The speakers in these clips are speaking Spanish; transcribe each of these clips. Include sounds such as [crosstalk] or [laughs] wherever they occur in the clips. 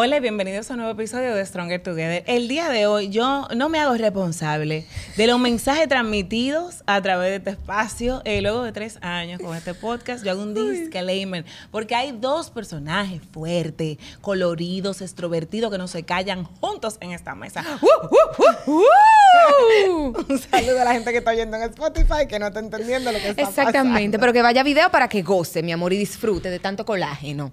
Hola y bienvenidos a un nuevo episodio de Stronger Together. El día de hoy yo no me hago responsable de los mensajes transmitidos a través de este espacio. Eh, luego de tres años con este podcast, yo hago un disclaimer porque hay dos personajes fuertes, coloridos, extrovertidos que no se callan juntos en esta mesa. [laughs] [laughs] un saludo a la gente que está oyendo en Spotify que no está entendiendo lo que está Exactamente, pero que vaya video para que goce, mi amor, y disfrute de tanto colágeno.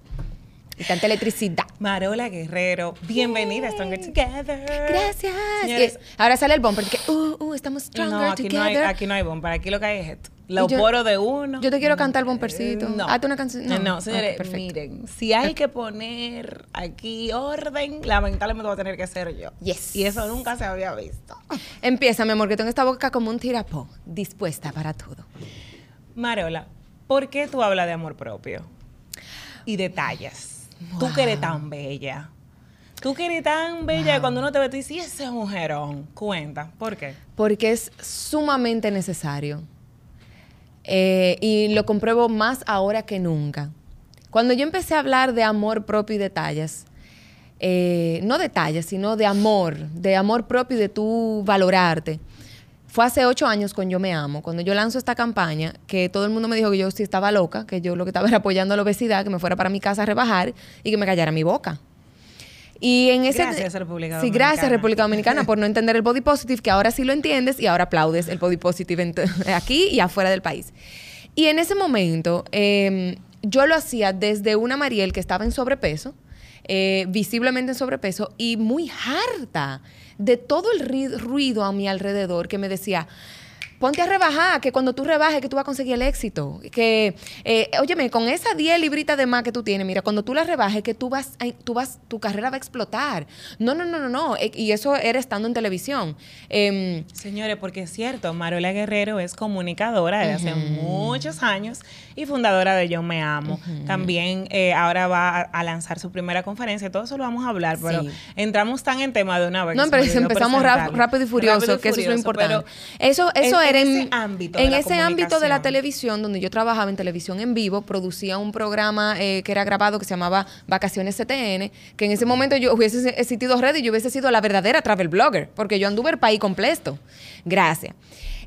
Y tanta electricidad. Marola Guerrero, bienvenida a Stronger Together. Gracias. ahora sale el bumper que, uh, uh, estamos Stronger no, aquí Together. No hay, aquí no hay bumper, aquí lo que hay es esto. Los poros de uno. Yo te quiero cantar el bumpercito. No. Hazte una canción. No, no señores, miren, si hay que poner aquí orden, lamentablemente voy a tener que ser yo. Yes. Y eso nunca se había visto. [laughs] Empieza, mi amor, que tengo esta boca como un tirapó, dispuesta para todo. Marola, ¿por qué tú hablas de amor propio? Y detalles. Tú que eres tan bella. Tú que eres tan bella cuando uno te ve, tú dices, ese mujerón. Cuenta, ¿por qué? Porque es sumamente necesario. Eh, y lo compruebo más ahora que nunca. Cuando yo empecé a hablar de amor propio y detalles, eh, no detalles, sino de amor, de amor propio y de tú valorarte fue hace ocho años con Yo Me Amo, cuando yo lanzo esta campaña, que todo el mundo me dijo que yo sí estaba loca, que yo lo que estaba era apoyando la obesidad, que me fuera para mi casa a rebajar y que me callara mi boca. Y en ese gracias República Dominicana. Sí, gracias República Dominicana por no entender el body positive, que ahora sí lo entiendes y ahora aplaudes el body positive [laughs] aquí y afuera del país. Y en ese momento em, yo lo hacía desde una Mariel que estaba en sobrepeso, eh, visiblemente en sobrepeso y muy harta de todo el ruido a mi alrededor que me decía, ponte a rebajar, que cuando tú rebajes que tú vas a conseguir el éxito. Que, eh, óyeme, con esa 10 libritas de más que tú tienes, mira, cuando tú la rebajes, que tú vas, tú vas, tu carrera va a explotar. No, no, no, no, no. Eh, y eso era estando en televisión. Em, Señores, porque es cierto, Marola Guerrero es comunicadora desde hace muchos años y fundadora de Yo Me Amo. También eh, ahora va a, lanzar su primera conferencia. Todo eso lo vamos a hablar, pero entramos tan en tema de una vez. No, pero empezamos rápido y furioso, que eso es lo importante. Eso, eso en, ese ámbito. En ese ámbito de la televisión, donde yo trabajaba en televisión en vivo, producía un programa eh, que era grabado que se llamaba Vacaciones CTN, que en ese momento yo hubiese existido red y yo hubiese sido la verdadera travel blogger, porque yo anduve el país completo. Gracias.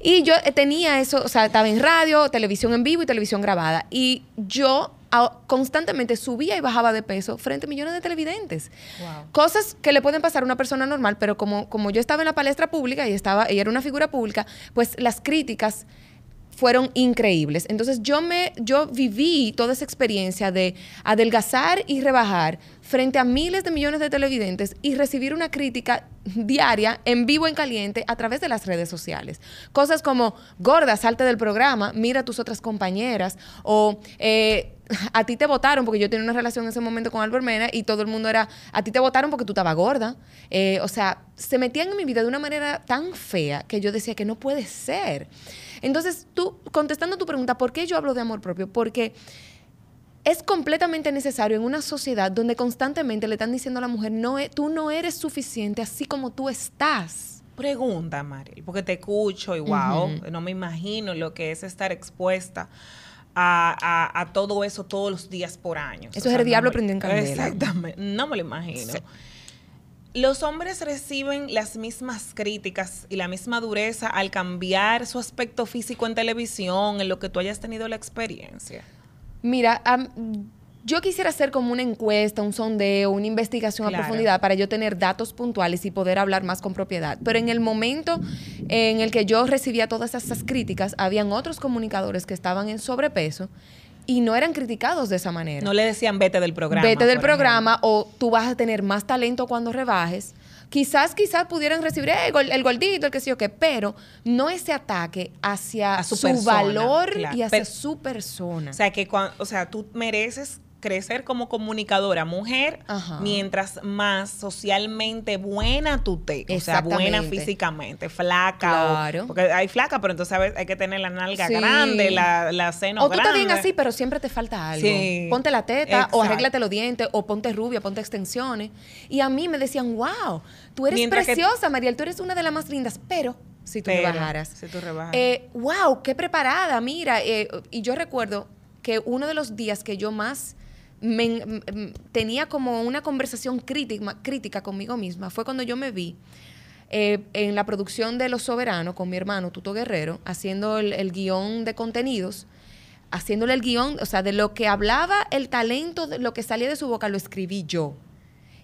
Y yo eh, tenía eso, o sea, estaba en radio, televisión en vivo y televisión grabada. Y yo constantemente subía y bajaba de peso frente a millones de televidentes. Cosas que le pueden pasar a una persona normal, pero como, como yo estaba en la palestra pública y estaba, ella era una figura pública, pues las críticas fueron increíbles. Entonces yo me yo viví toda esa experiencia de adelgazar y rebajar frente a miles de millones de televidentes y recibir una crítica diaria en vivo en caliente a través de las redes sociales. Cosas como gorda, salte del programa, mira a tus otras compañeras o eh, a ti te votaron, porque yo tenía una relación en ese momento con Albert Mena y todo el mundo era, a ti te votaron porque tú estabas gorda. Eh, o sea, se metían en mi vida de una manera tan fea que yo decía que no puede ser. Entonces, tú, contestando tu pregunta, ¿por qué yo hablo de amor propio? Porque es completamente necesario en una sociedad donde constantemente le están diciendo a la mujer, no, e, tú no eres suficiente así como tú estás. Pregunta, Mariel, porque te escucho y wow, no me imagino lo que es estar expuesta a, todo eso todos los días por año. Eso es el diablo prendido en candela. Exactamente, no me lo imagino. Los hombres reciben las mismas críticas y la misma dureza al cambiar su aspecto físico en televisión, en lo que tú hayas tenido la experiencia. Mira, yo quisiera hacer como una encuesta, un sondeo, una investigación a profundidad para yo tener datos puntuales y poder hablar más con propiedad. Pero en el momento en el que yo recibía todas esas críticas, habían otros comunicadores que estaban en sobrepeso y no eran criticados de esa manera. No le decían vete del programa. Vete del programa o tú vas a tener más talento cuando rebajes. Quizás, quizás pudieran recibir eh, el, gordito, el que sé yo qué, pero no ese ataque hacia su, valor y hacia su persona. O sea, que cuando, o sea, tú mereces crecer como comunicadora mujer mientras más socialmente buena tú te, o sea, buena físicamente, flaca. porque hay flaca, pero entonces hay que tener la nalga grande, la, la seno O tú estás bien así, pero siempre te falta algo. Ponte la teta, o arréglate los dientes, o ponte rubia, ponte extensiones. Y a mí me decían, wow, tú eres preciosa, Mariel, tú eres una de las más lindas, pero si tú rebajaras. Si tú rebajas. Eh, wow, qué preparada, mira. Eh, y yo recuerdo que uno de los días que yo más tenía como una conversación crítica, crítica conmigo misma fue cuando yo me vi eh, en la producción de Los Soberanos con mi hermano Tuto Guerrero, haciendo el, guion de contenidos, haciéndole el guion, o sea, de lo que hablaba el talento, de lo que salía de su boca, lo escribí yo.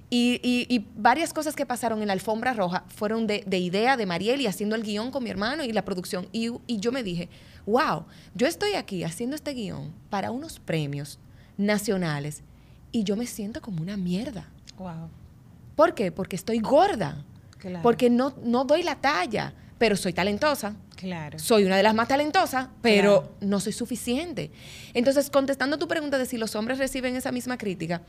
Y, varias cosas que pasaron en la alfombra roja fueron de, idea de Mariel haciendo el guion con mi hermano y la producción. Y, y yo me dije, wow, yo estoy aquí haciendo este guion para unos premios nacionales y yo me siento como una mierda. Wow. ¿Por qué? Porque estoy gorda. Porque no, no doy la talla, pero soy talentosa. Claro. Soy una de las más talentosas, pero no soy suficiente. Entonces, contestando tu pregunta de si los hombres reciben esa misma crítica,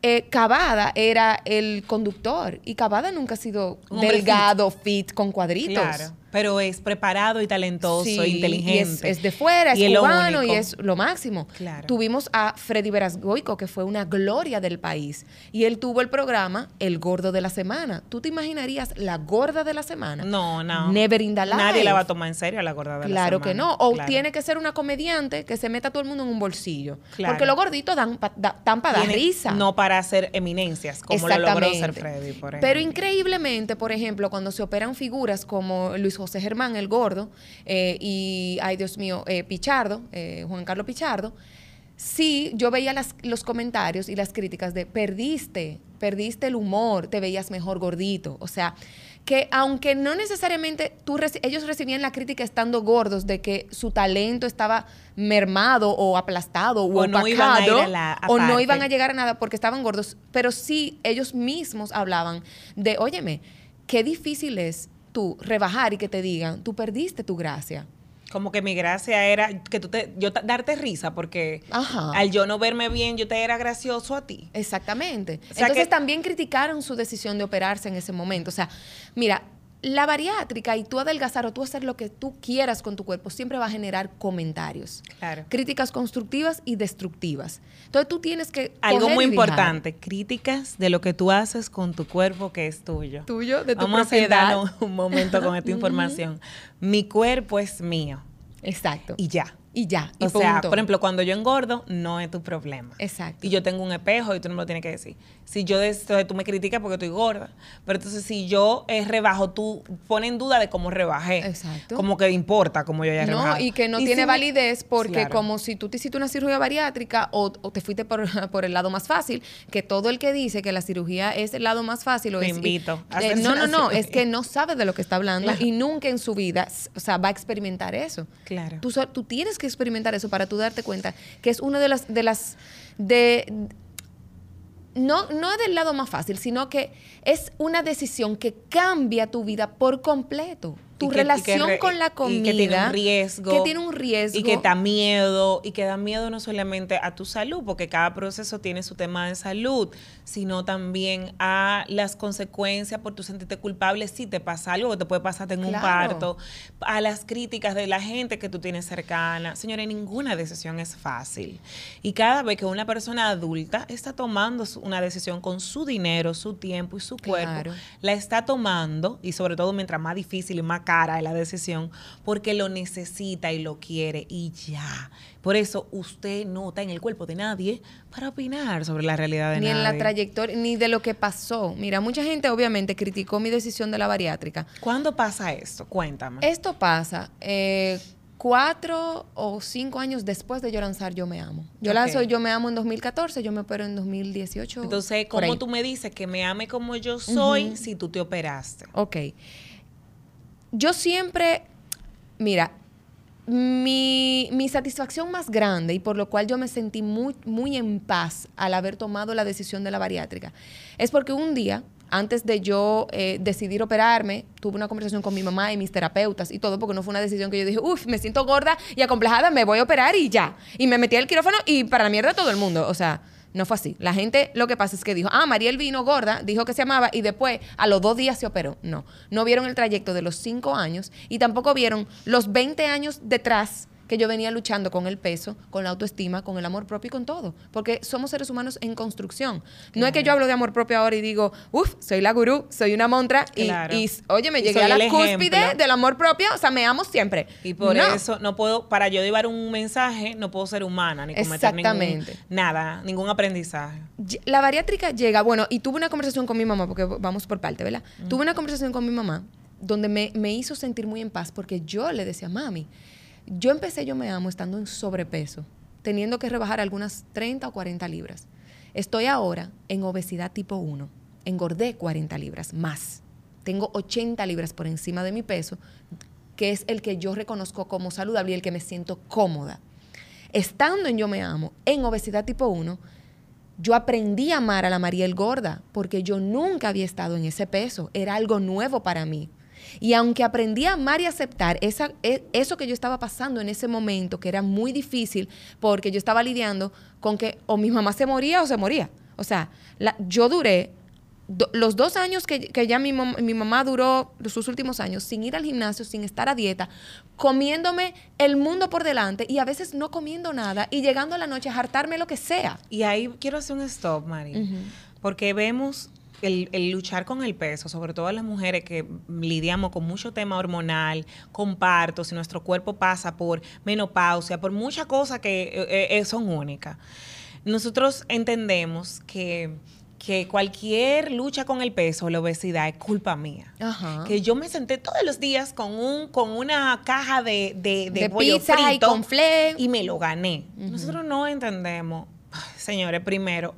eh, Cavada era el conductor y Cavada nunca ha sido delgado, fit. con cuadritos. Claro pero es preparado y talentoso e inteligente. es, de fuera, es cubano y es lo máximo. Tuvimos a Freddy Verasgoico, que fue una gloria del país, y él tuvo el programa El Gordo de la Semana. ¿Tú te imaginarías la gorda de la semana? No, no. Never in the Nadie la va a tomar en serio a la gorda de la semana. Claro que no. O tiene que ser una comediante que se meta todo el mundo en un bolsillo. Porque los gorditos dan, dan para dar risa. No para hacer eminencias, como lo logró ser Freddy, por ejemplo. Pero increíblemente, por ejemplo, cuando se operan figuras como Luis José Germán, el gordo, eh, y, ay Dios mío, eh, Pichardo, eh, Juan Carlos Pichardo, sí, yo veía los comentarios y las críticas de perdiste, perdiste el humor, te veías mejor gordito. O sea, que aunque no necesariamente tú ellos recibían la crítica estando gordos de que su talento estaba mermado o aplastado o, no iban a o no iban a llegar a nada porque estaban gordos, pero sí ellos mismos hablaban de, óyeme, qué difícil es tú rebajar y que te digan, tú perdiste tu gracia. Como que mi gracia era que tú te, yo darte risa, porque al yo no verme bien, yo te era gracioso a ti. Exactamente. Entonces también criticaron su decisión de operarse en ese momento. O sea, mira, la bariátrica y tú adelgazar o tú hacer lo que tú quieras con tu cuerpo siempre va a generar comentarios. Claro. Críticas constructivas y destructivas. Entonces tú tienes que... Algo muy importante, críticas de lo que tú haces con tu cuerpo que es tuyo. Tuyo, de tu Vamos a un, un momento con esta [laughs] información. Mi cuerpo es mío. Exacto. Y ya y ya. o sea, por ejemplo, cuando yo engordo, no es tu problema. Exacto. Y yo tengo un espejo y tú no me lo tienes que decir. Si yo, tú me criticas porque estoy gorda. Pero entonces, si yo eh, rebajo, tú pones en duda de cómo rebajé. Exacto. Como que importa cómo yo haya rebajado. No, y que no tiene validez porque, como si tú te hiciste una cirugía bariátrica o, te fuiste [laughs] por, el lado más fácil, que todo el que dice que la cirugía es el lado más fácil o Te invito. A eh, no, no, no. Es que no sabe de lo que está hablando y nunca en su vida, o sea, va a experimentar eso. Claro. Tú, tú tienes que experimentar eso para tú darte cuenta que es una de las, de las, de, no, no del lado más fácil, sino que es una decisión que cambia tu vida por completo tu relación con la comida. que tiene un riesgo. Que tiene un riesgo. Y que da miedo. Y que da miedo no solamente a tu salud, porque cada proceso tiene su tema de salud, sino también a las consecuencias por tu sentirte culpable si te pasa algo que te puede pasar en un parto, a las críticas de la gente que tú tienes cercana. Señores, ninguna decisión es fácil. Y cada vez que una persona adulta está tomando una decisión con su dinero, su tiempo y su cuerpo, la está tomando, y sobre todo mientras más difícil y más cara de la decisión porque lo necesita y lo quiere y ya. Por eso usted no está en el cuerpo de nadie para opinar sobre la realidad de nadie. Ni en la trayectoria, ni de lo que pasó. Mira, mucha gente obviamente criticó mi decisión de la bariátrica. ¿Cuándo pasa esto? Cuéntame. Esto pasa eh, cuatro o cinco años después de yo lanzar Yo Me Amo. Yo lanzo Yo Me Amo en 2014, yo me opero en 2018. Entonces, ¿cómo tú me dices que me ame como yo soy si tú te operaste? Ok yo siempre, mira, mi, satisfacción más grande y por lo cual yo me sentí muy, muy en paz al haber tomado la decisión de la bariátrica es porque un día, antes de yo eh, decidir operarme, tuve una conversación con mi mamá y mis terapeutas y todo, porque no fue una decisión que yo dije, uff, me siento gorda y acomplejada, me voy a operar y ya. Y me metí al quirófano y para la mierda todo el mundo. O sea, no fue así. La gente lo que pasa es que dijo, ah, Mariel vino gorda, dijo que se amaba y después a los dos días se operó. No, no vieron el trayecto de los cinco años y tampoco vieron los 20 años detrás que yo venía luchando con el peso, con la autoestima, con el amor propio y con todo. Porque somos seres humanos en construcción. No es que yo hablo de amor propio ahora y digo, uff, soy la gurú, soy una montra y, oye, me llegué a la cúspide del amor propio, o sea, me amo siempre. Y por eso no puedo, para yo llevar un mensaje, no puedo ser humana ni cometer ningún, nada, ningún aprendizaje. La bariátrica llega, bueno, y tuve una conversación con mi mamá, porque vamos por parte, ¿verdad? Tuve una conversación con mi mamá donde me, me hizo sentir muy en paz porque yo le decía, mami, yo empecé Yo Me Amo estando en sobrepeso, teniendo que rebajar algunas 30 o 40 libras. Estoy ahora en obesidad tipo 1. Engordé 40 libras más. Tengo 80 libras por encima de mi peso, que es el que yo reconozco como saludable y el que me siento cómoda. Estando en Yo Me Amo, en obesidad tipo 1, yo aprendí a amar a la Mariel gorda porque yo nunca había estado en ese peso. Era algo nuevo para mí. Y aunque aprendí a amar y aceptar esa, e, eso que yo estaba pasando en ese momento, que era muy difícil, porque yo estaba lidiando con que o mi mamá se moría o se moría. O sea, yo duré los dos años que, ya mi, mi, mamá duró, sus últimos años, sin ir al gimnasio, sin estar a dieta, comiéndome el mundo por delante y a veces no comiendo nada y llegando a la noche a hartarme lo que sea. Y ahí quiero hacer un stop, Mari, porque vemos el, luchar con el peso, sobre todo las mujeres que lidiamos con mucho tema hormonal, con partos, y nuestro cuerpo pasa por menopausia, por muchas cosas que eh, eh, son únicas. Nosotros entendemos que que cualquier lucha con el peso la obesidad es culpa mía. Que yo me senté todos los días con un con una caja de, de, de, pizza y con y me lo gané. Nosotros no entendemos, [sighs] señores, primero,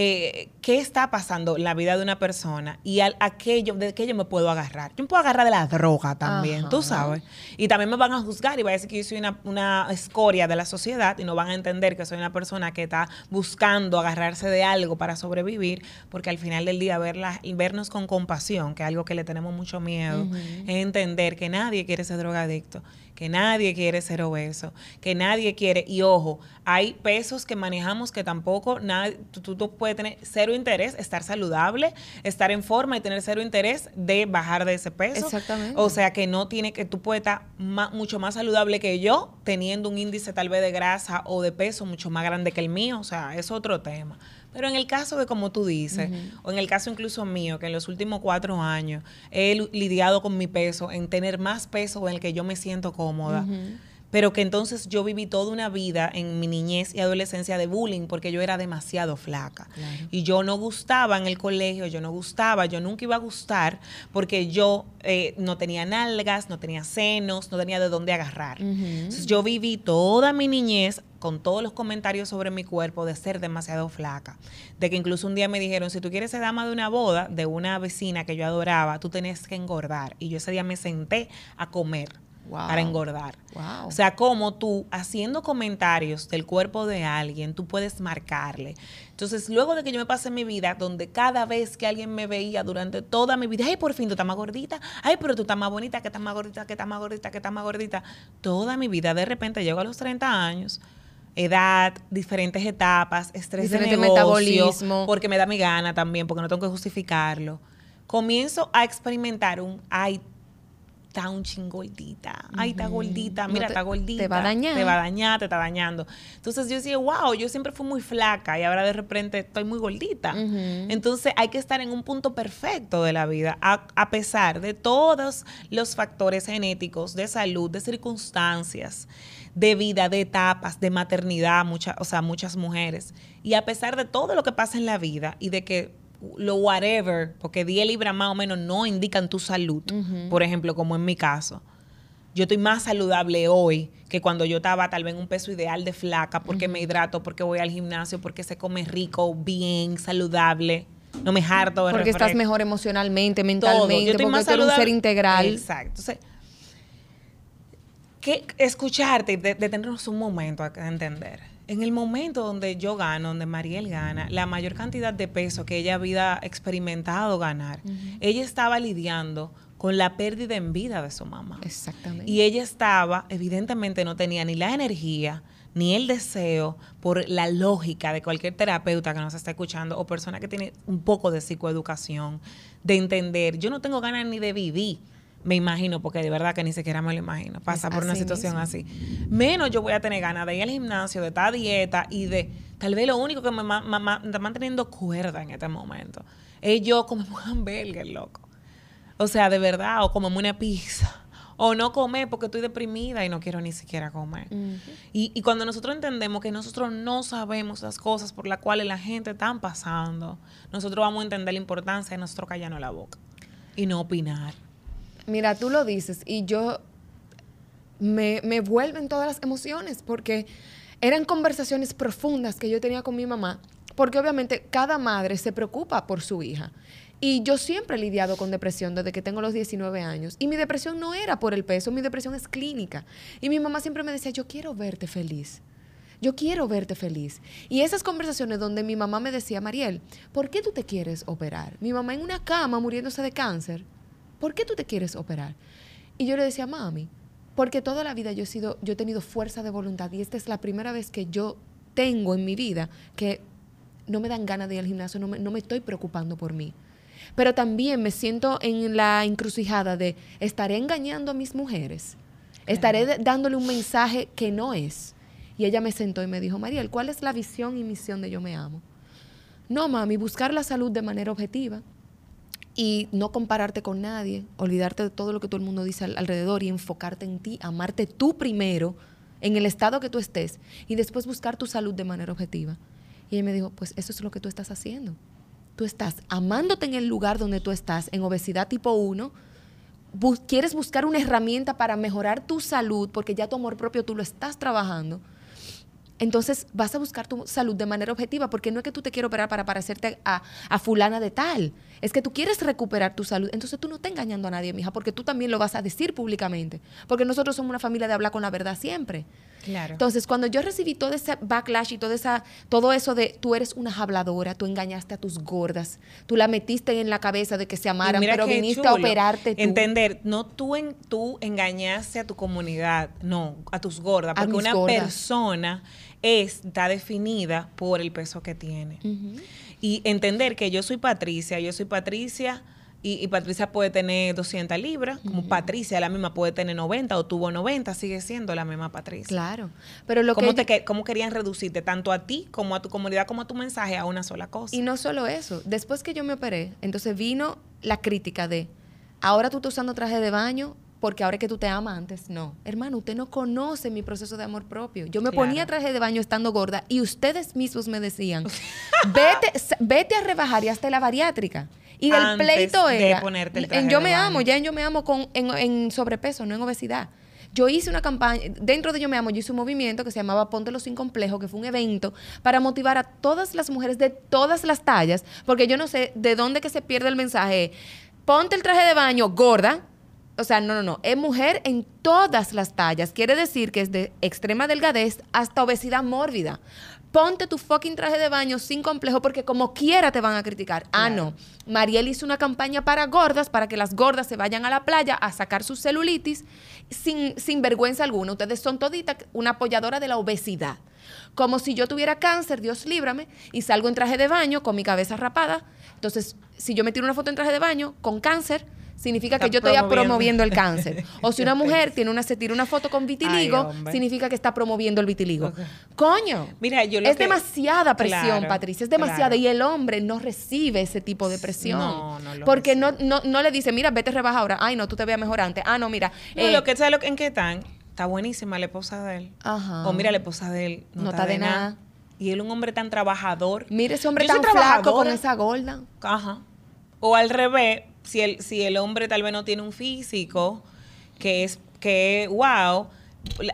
eh, qué está pasando en la vida de una persona y al, aquello, de qué yo me puedo agarrar. Yo me puedo agarrar de la droga también, tú sabes. Y también me van a juzgar y va a decir que yo soy una, una, escoria de la sociedad y no van a entender que soy una persona que está buscando agarrarse de algo para sobrevivir, porque al final del día verla, vernos con compasión, que es algo que le tenemos mucho miedo, es entender que nadie quiere ser drogadicto que nadie quiere ser obeso, que nadie quiere, y ojo, hay pesos que manejamos que tampoco nadie, tú, tú, puedes tener cero interés, estar saludable, estar en forma y tener cero interés de bajar de ese peso. Exactamente. O sea que no tiene que, tú puedes estar mucho más saludable que yo, teniendo un índice tal vez de grasa o de peso mucho más grande que el mío, o sea, es otro tema. Pero en el caso de como tú dices, o en el caso incluso mío, que en los últimos cuatro años he lidiado con mi peso, en tener más peso en el que yo me siento cómoda pero que entonces yo viví toda una vida en mi niñez y adolescencia de bullying porque yo era demasiado flaca. Y yo no gustaba en el colegio, yo no gustaba, yo nunca iba a gustar porque yo eh, no tenía nalgas, no tenía senos, no tenía de dónde agarrar. Entonces yo viví toda mi niñez con todos los comentarios sobre mi cuerpo de ser demasiado flaca. De que incluso un día me dijeron, si tú quieres ser dama de una boda de una vecina que yo adoraba, tú tenés que engordar. Y yo ese día me senté a comer para engordar. O sea, como tú haciendo comentarios del cuerpo de alguien, tú puedes marcarle. Entonces, luego de que yo me pasé mi vida, donde cada vez que alguien me veía durante toda mi vida, ay, por fin tú estás más gordita, ay, pero tú estás más bonita, que estás más gordita, que estás más gordita, que estás más gordita. Toda mi vida, de repente llego a los 30 años edad, diferentes etapas, estrés de negocio, metabolismo. porque me da mi gana también, porque no tengo que justificarlo. Comienzo a experimentar un, ay, está un chingordita. Ay, está gordita. Mira, está gordita. Te va a dañar. Te va a dañar, te está dañando. Entonces yo decía, wow, yo siempre fui muy flaca y ahora de repente estoy muy gordita. Entonces hay que estar en un punto perfecto de la vida, a, pesar de todos los factores genéticos, de salud, de circunstancias, de vida, de etapas, de maternidad, muchas, o sea, muchas mujeres. Y a pesar de todo lo que pasa en la vida y de que lo whatever, porque 10 libras más o menos no indican tu salud, por ejemplo, como en mi caso. Yo estoy más saludable hoy que cuando yo estaba tal vez en un peso ideal de flaca, porque me hidrato, porque voy al gimnasio, porque se come rico, bien, saludable. No me harto Porque estás mejor emocionalmente, mentalmente, Yo estoy porque más tú eres un ser integral. Exacto. Entonces, que escucharte, detenernos un momento a entender en el momento donde yo gano, donde Mariel gana, la mayor cantidad de peso que ella había experimentado ganar, ella estaba lidiando con la pérdida en vida de su mamá. Exactamente. Y ella estaba, evidentemente no tenía ni la energía, ni el deseo por la lógica de cualquier terapeuta que nos está escuchando o persona que tiene un poco de psicoeducación, de entender, yo no tengo ganas ni de vivir Me imagino, porque de verdad que ni siquiera me lo imagino, pasa por una situación así. Menos yo voy a tener ganas de ir al gimnasio, de estar a dieta y de, tal vez lo único que me, está manteniendo cuerda en este momento es yo como un hamburger, loco. O sea, de verdad, o como una pizza. O no comer porque estoy deprimida y no quiero ni siquiera comer. y, y, cuando nosotros entendemos que nosotros no sabemos las cosas por las cuales la gente está pasando, nosotros vamos a entender la importancia de nosotros callarnos la boca y no opinar. Mira, tú lo dices y yo me, vuelven todas las emociones porque eran conversaciones profundas que yo tenía con mi mamá, porque obviamente cada madre se preocupa por su hija. Y yo siempre he lidiado con depresión desde que tengo los 19 años. Y mi depresión no era por el peso, mi depresión es clínica. Y mi mamá siempre me decía, yo quiero verte feliz. Yo quiero verte feliz. Y esas conversaciones donde mi mamá me decía, Mariel, ¿por qué tú te quieres operar? Mi mamá en una cama muriéndose de cáncer. ¿Por qué tú te quieres operar? Y yo le decía, mami, porque toda la vida yo he, sido, yo he tenido fuerza de voluntad y esta es la primera vez que yo tengo en mi vida que no me dan ganas de ir al gimnasio, no me, no me estoy preocupando por mí pero también me siento en la encrucijada de estaré engañando a mis mujeres, estaré dándole un mensaje que no es. Y ella me sentó y me dijo, Mariel, ¿cuál es la visión y misión de Yo Me Amo? No, mami, buscar la salud de manera objetiva y no compararte con nadie, olvidarte de todo lo que todo el mundo dice alrededor y enfocarte en ti, amarte tú primero, en el estado que tú estés, y después buscar tu salud de manera objetiva. Y ella me dijo, pues eso es lo que tú estás haciendo. Tú estás amándote en el lugar donde tú estás, en obesidad tipo 1, quieres buscar una herramienta para mejorar tu salud, porque ya tu amor propio tú lo estás trabajando, entonces vas a buscar tu salud de manera objetiva, porque no es que tú te quieras operar para parecerte a, a, fulana de tal, es que tú quieres recuperar tu salud. Entonces tú no estás engañando a nadie, mija, porque tú también lo vas a decir públicamente, porque nosotros somos una familia de hablar con la verdad siempre. Claro. Entonces, cuando yo recibí todo ese backlash y todo, esa, todo eso de tú eres una habladora, tú engañaste a tus gordas, tú la metiste en la cabeza de que se amaran, pero viniste a operarte tú. Entender, no tú, en, tú engañaste a tu comunidad, no, a tus gordas, porque una persona está definida por el peso que tiene. Y entender que yo soy Patricia, yo soy Patricia y, Patricia puede tener 200 libras, como Patricia la misma puede tener 90 o tuvo 90, sigue siendo la misma Patricia. Claro. Pero lo ¿Cómo, te, ¿Cómo querían reducirte tanto a ti como a tu comunidad como a tu mensaje a una sola cosa? Y no solo eso, después que yo me operé, entonces vino la crítica de, ahora tú estás usando traje de baño, porque ahora que tú te amas antes, no. Hermano, usted no conoce mi proceso de amor propio. Yo me ponía traje de baño estando gorda y ustedes mismos me decían, [laughs] vete, vete a rebajar y hasta la bariátrica. Y del pleito era, en yo me amo, ya en yo me amo con, en, sobrepeso, no en obesidad. Yo hice una campaña, dentro de Yo Me Amo, yo hice un movimiento que se llamaba Póntelo sin complejo, que fue un evento para motivar a todas las mujeres de todas las tallas, porque yo no sé de dónde que se pierde el mensaje. Ponte el traje de baño gorda, o sea, no, no, no. Es mujer en todas las tallas. Quiere decir que es de extrema delgadez hasta obesidad mórbida. Ponte tu fucking traje de baño sin complejo porque como quiera te van a criticar. Ah, no. Mariel hizo una campaña para gordas, para que las gordas se vayan a la playa a sacar su celulitis sin, sin vergüenza alguna. Ustedes son toditas una apoyadora de la obesidad. Como si yo tuviera cáncer, Dios líbrame, y salgo en traje de baño con mi cabeza rapada. Entonces, si yo me tiro una foto en traje de baño con cáncer, significa que yo estoy promoviendo. el cáncer. [laughs] O si una mujer tiene una, se tira una foto con vitiligo, significa que está promoviendo el vitiligo. Coño. Mira, yo es demasiada presión, Patricia, es demasiada. Y el hombre no recibe ese tipo de presión. No, no lo Porque no, no, no, le dice, mira, vete rebaja ahora. Ay, no, tú te veas mejor antes. Ah, no, mira. No, eh, lo que sabe lo, en qué están. Está buenísima la esposa de él. Ajá. O mira, la esposa de él no, está, de, nada. Y él un hombre tan trabajador. Mira ese hombre tan flaco con esa gorda. Ajá. O al revés, si el, si el hombre tal vez no tiene un físico que es, que wow,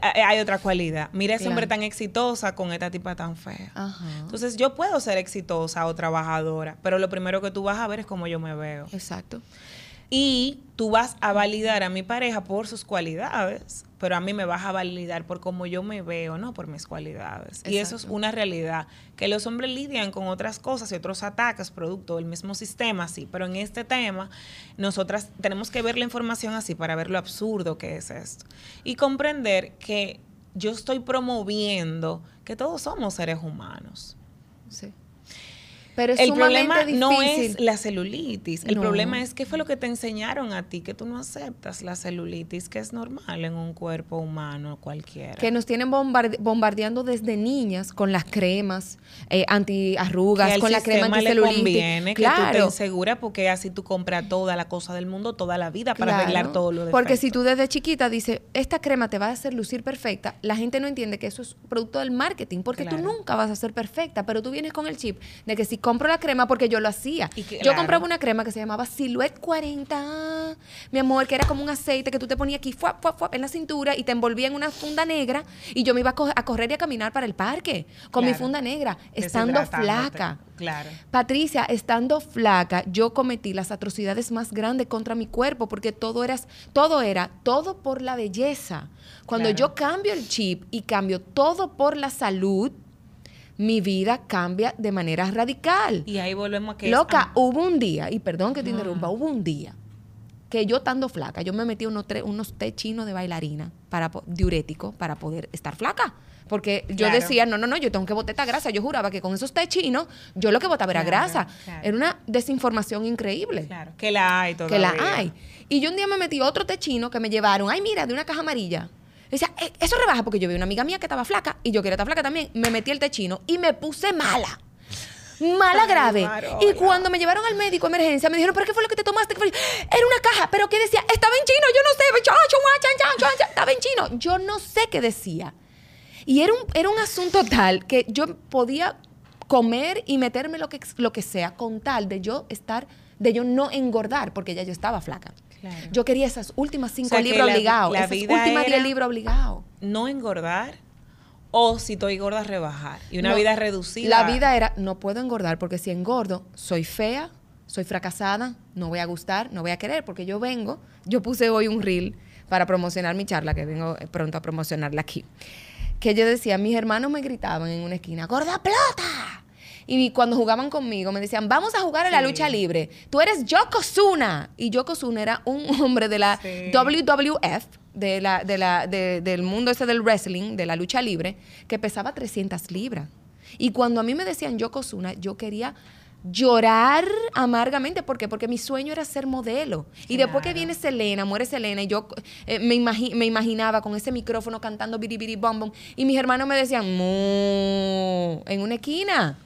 hay otra cualidad. Mira ese hombre tan exitosa con esta tipa tan fea. Entonces yo puedo ser exitosa o trabajadora, pero lo primero que tú vas a ver es cómo yo me veo. Exacto. Y tú vas a validar a mi pareja por sus cualidades, pero a mí me vas a validar por cómo yo me veo, no por mis cualidades. Y eso es una realidad, que los hombres lidian con otras cosas y otros ataques producto del mismo sistema, sí, pero en este tema nosotras tenemos que ver la información así para ver lo absurdo que es esto y comprender que yo estoy promoviendo que todos somos seres humanos. Sí. Pero el problema no es la celulitis. El problema es qué fue lo que te enseñaron a ti, que tú no aceptas la celulitis, que es normal en un cuerpo humano cualquiera. Que nos tienen bombardeando desde niñas con las cremas eh, antiarrugas, con la crema anticelulitis. conviene que tú te insegura porque así tú compras toda la cosa del mundo toda la vida para arreglar todo lo de Porque si tú desde chiquita dices, esta crema te va a hacer lucir perfecta, la gente no entiende que eso es producto del marketing, porque tú nunca vas a ser perfecta, pero tú vienes con el chip de que si compro la crema porque yo lo hacía. yo compraba una crema que se llamaba Silhouette 40, mi amor, que era como un aceite que tú te ponías aquí en la cintura y te envolvía en una funda negra y yo me iba a, correr y a caminar para el parque con mi funda negra, estando flaca. Claro. Patricia, estando flaca, yo cometí las atrocidades más grandes contra mi cuerpo porque todo era, todo era, todo por la belleza. Cuando yo cambio el chip y cambio todo por la salud, mi vida cambia de manera radical. Y ahí volvemos a que... Loca, hubo un día, y perdón que te interrumpa, hubo un día que yo estando flaca, yo me metí unos, unos té chinos de bailarina, para, diurético, para poder estar flaca. Porque yo decía, no, no, no, yo tengo que botar esta grasa. Yo juraba que con esos té chinos, yo lo que botaba era grasa. Era una desinformación increíble. Claro, que la hay todavía. Que la hay. Y yo un día me metí otro té chino que me llevaron, ay, mira, de una caja amarilla. Decía, eh, eso rebaja porque yo vi una amiga mía que estaba flaca y yo quería estar flaca también. Me metí el té chino y me puse mala mala grave. y cuando me llevaron al médico de emergencia, me dijeron, ¿pero qué fue lo que te tomaste? Era una caja, pero ¿qué decía? Estaba en chino, yo no sé. Estaba en chino. Yo no sé qué decía. Y era un, era un asunto tal que yo podía comer y meterme lo que, lo que sea con tal de yo estar, de yo no engordar, porque ya yo estaba flaca. Yo quería esas últimas cinco libros obligados. Esas últimas diez libros obligados. No engordar o si estoy gorda, rebajar. Y una vida reducida. La vida era, no puedo engordar porque si engordo, soy fea, soy fracasada, no voy a gustar, no voy a querer, porque yo vengo, yo puse hoy un reel para promocionar mi charla, que vengo pronto a promocionarla aquí que yo decía, mis hermanos me gritaban en una esquina, ¡gorda plata! Y cuando jugaban conmigo me decían, vamos a jugar a la lucha libre. Tú eres Yokozuna. Y Yokozuna era un [laughs] hombre de la WWF, de la, de la, del mundo ese del wrestling, de la lucha libre, que pesaba 300 libras. Y cuando a mí me decían Yokozuna, yo quería llorar amargamente. ¿Por qué? Porque mi sueño era ser modelo. Y después que viene Selena, muere Selena, y yo eh, me, me, imaginaba con ese micrófono cantando biri biri bom bom, y mis hermanos me decían, en una esquina.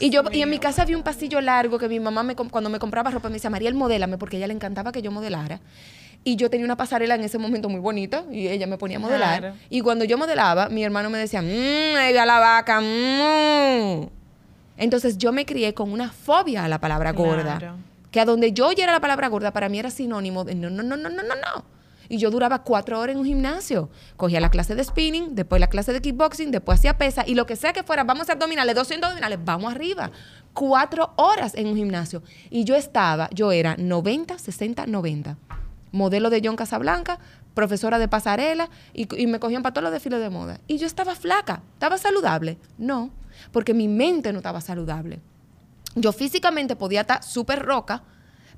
Y yo y en mi casa había un pasillo largo que mi mamá me, cuando me compraba ropa me decía, Mariel, modélame, porque a ella le encantaba que yo modelara. Y yo tenía una pasarela en ese momento muy bonita y ella me ponía a modelar. Y cuando yo modelaba, mi hermano me decía, mmm, ella la vaca, mmm. Entonces yo me crié con una fobia a la palabra gorda. Que a donde yo oyera la palabra gorda, para mí era sinónimo de no, no, no, no, no, no, no. Y yo duraba cuatro horas en un gimnasio. Cogía la clase de spinning, después la clase de kickboxing, después hacía pesa y lo que sea que fuera, vamos a abdominales, 200 abdominales, vamos arriba. Cuatro horas en un gimnasio. Y yo estaba, yo era 90, 60, 90. Modelo de John Casablanca, profesora de pasarela y, y me cogían para todos los desfiles de moda. Y yo estaba flaca, estaba saludable. No porque mi mente no estaba saludable. Yo físicamente podía estar súper roca,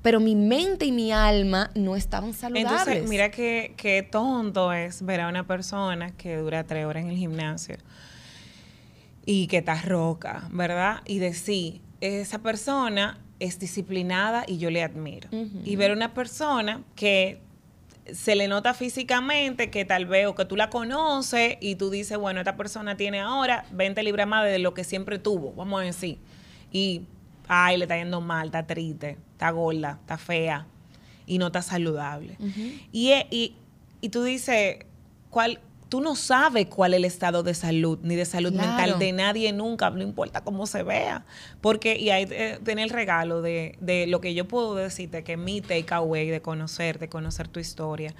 pero mi mente y mi alma no estaban saludables. Entonces, mira qué, qué tonto es ver a una persona que dura tres horas en el gimnasio y que está roca, ¿verdad? Y decir, esa persona es disciplinada y yo le admiro. Y ver a una persona que se le nota físicamente que tal vez o que tú la conoces y tú dices, bueno, esta persona tiene ahora 20 libras más de lo que siempre tuvo, vamos a decir. Y, ay, le está yendo mal, está triste, está gorda, está fea y no está saludable. y, y, y tú dices, ¿cuál, tú no sabes cuál es el estado de salud ni de salud mental de nadie nunca, no importa cómo se vea. Porque, y ahí eh, tiene el regalo de, de, lo que yo puedo decirte, que mi takeaway de conocer, de conocer tu historia,